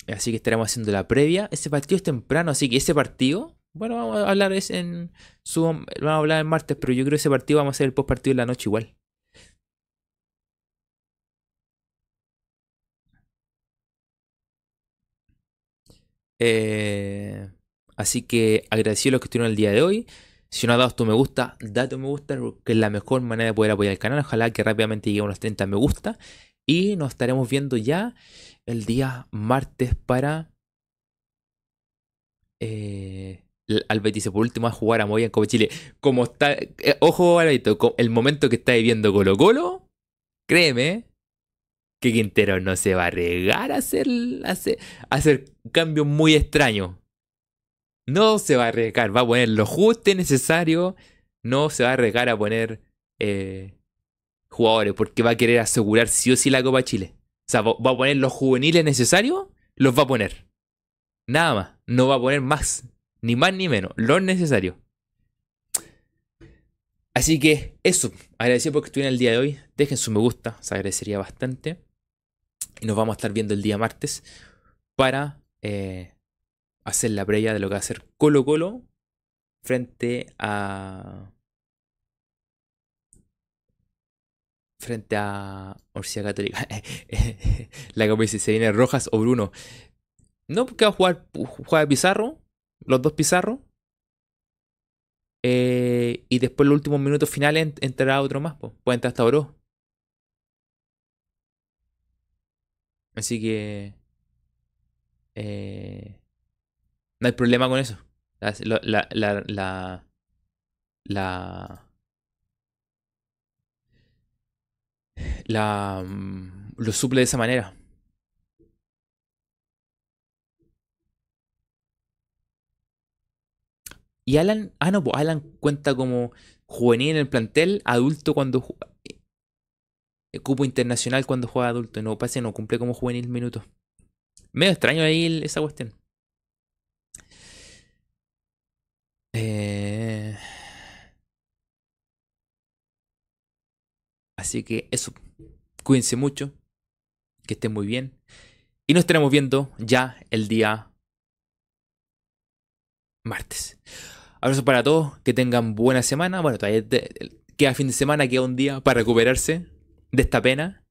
Así que estaremos haciendo la previa. Ese partido es temprano, así que ese partido, bueno, vamos a hablar en su, vamos a hablar en martes, pero yo creo que ese partido vamos a hacer el post partido en la noche igual. Eh, así que agradecido a los que estuvieron el día de hoy. Si no has dado tu me gusta, date un me gusta, que es la mejor manera de poder apoyar el canal. Ojalá que rápidamente llegue a unos 30 me gusta. Y nos estaremos viendo ya el día martes para. Eh, Albert dice, por último, a jugar a Moya en Copa Chile. Como está. Eh, ojo, Alberto, el momento que está viviendo Colo Colo, créeme que Quintero no se va a regar a hacer, hacer, hacer cambios muy extraños. No se va a arriesgar, va a poner lo justo y necesario. No se va a arriesgar a poner eh, jugadores porque va a querer asegurar sí o sí la Copa Chile. O sea, va a poner los juveniles necesarios, los va a poner. Nada más. No va a poner más. Ni más ni menos. Lo necesario. Así que eso. Agradecido porque estuvieron el día de hoy. Dejen su me gusta. Se agradecería bastante. Y nos vamos a estar viendo el día martes para eh, hacer la previa de lo que va a ser Colo Colo frente a frente a Orsia Católica. la que se viene Rojas o Bruno. No, porque va a jugar, juega Pizarro, los dos Pizarro. Eh, y después los últimos minutos finales entrará otro más. Puede entrar hasta Oro. Así que... Eh, no hay problema con eso. La, la, la, la, la la, mm, lo suple de esa manera. Y Alan, ah no, pues Alan cuenta como juvenil en el plantel, adulto cuando eh, cupo internacional cuando juega adulto. No, pasa no cumple como juvenil minutos. Medio extraño ahí esa cuestión. Eh... Así que eso. Cuídense mucho. Que estén muy bien. Y nos estaremos viendo ya el día martes. Abrazo para todos. Que tengan buena semana. Bueno, todavía queda fin de semana, queda un día para recuperarse de esta pena.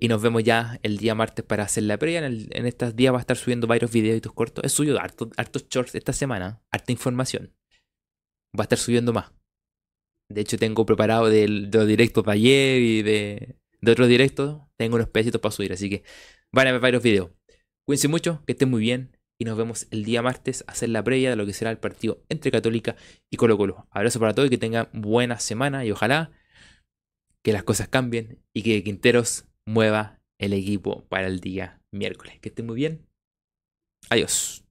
Y nos vemos ya el día martes para hacer la previa. En, estos días va a estar subiendo varios videitos cortos. He subido hartos, shorts esta semana. Harta información. Va a estar subiendo más. De hecho, tengo preparado de, los directos de ayer y de, otros directos. Tengo unos pedacitos para subir, así que van a ver varios videos. Cuídense mucho, que estén muy bien. Y nos vemos el día martes a hacer la previa de lo que será el partido entre Católica y Colo Colo. Abrazo para todos y que tengan buena semana. Y ojalá que las cosas cambien y que Quinteros mueva el equipo para el día miércoles. Que estén muy bien. Adiós.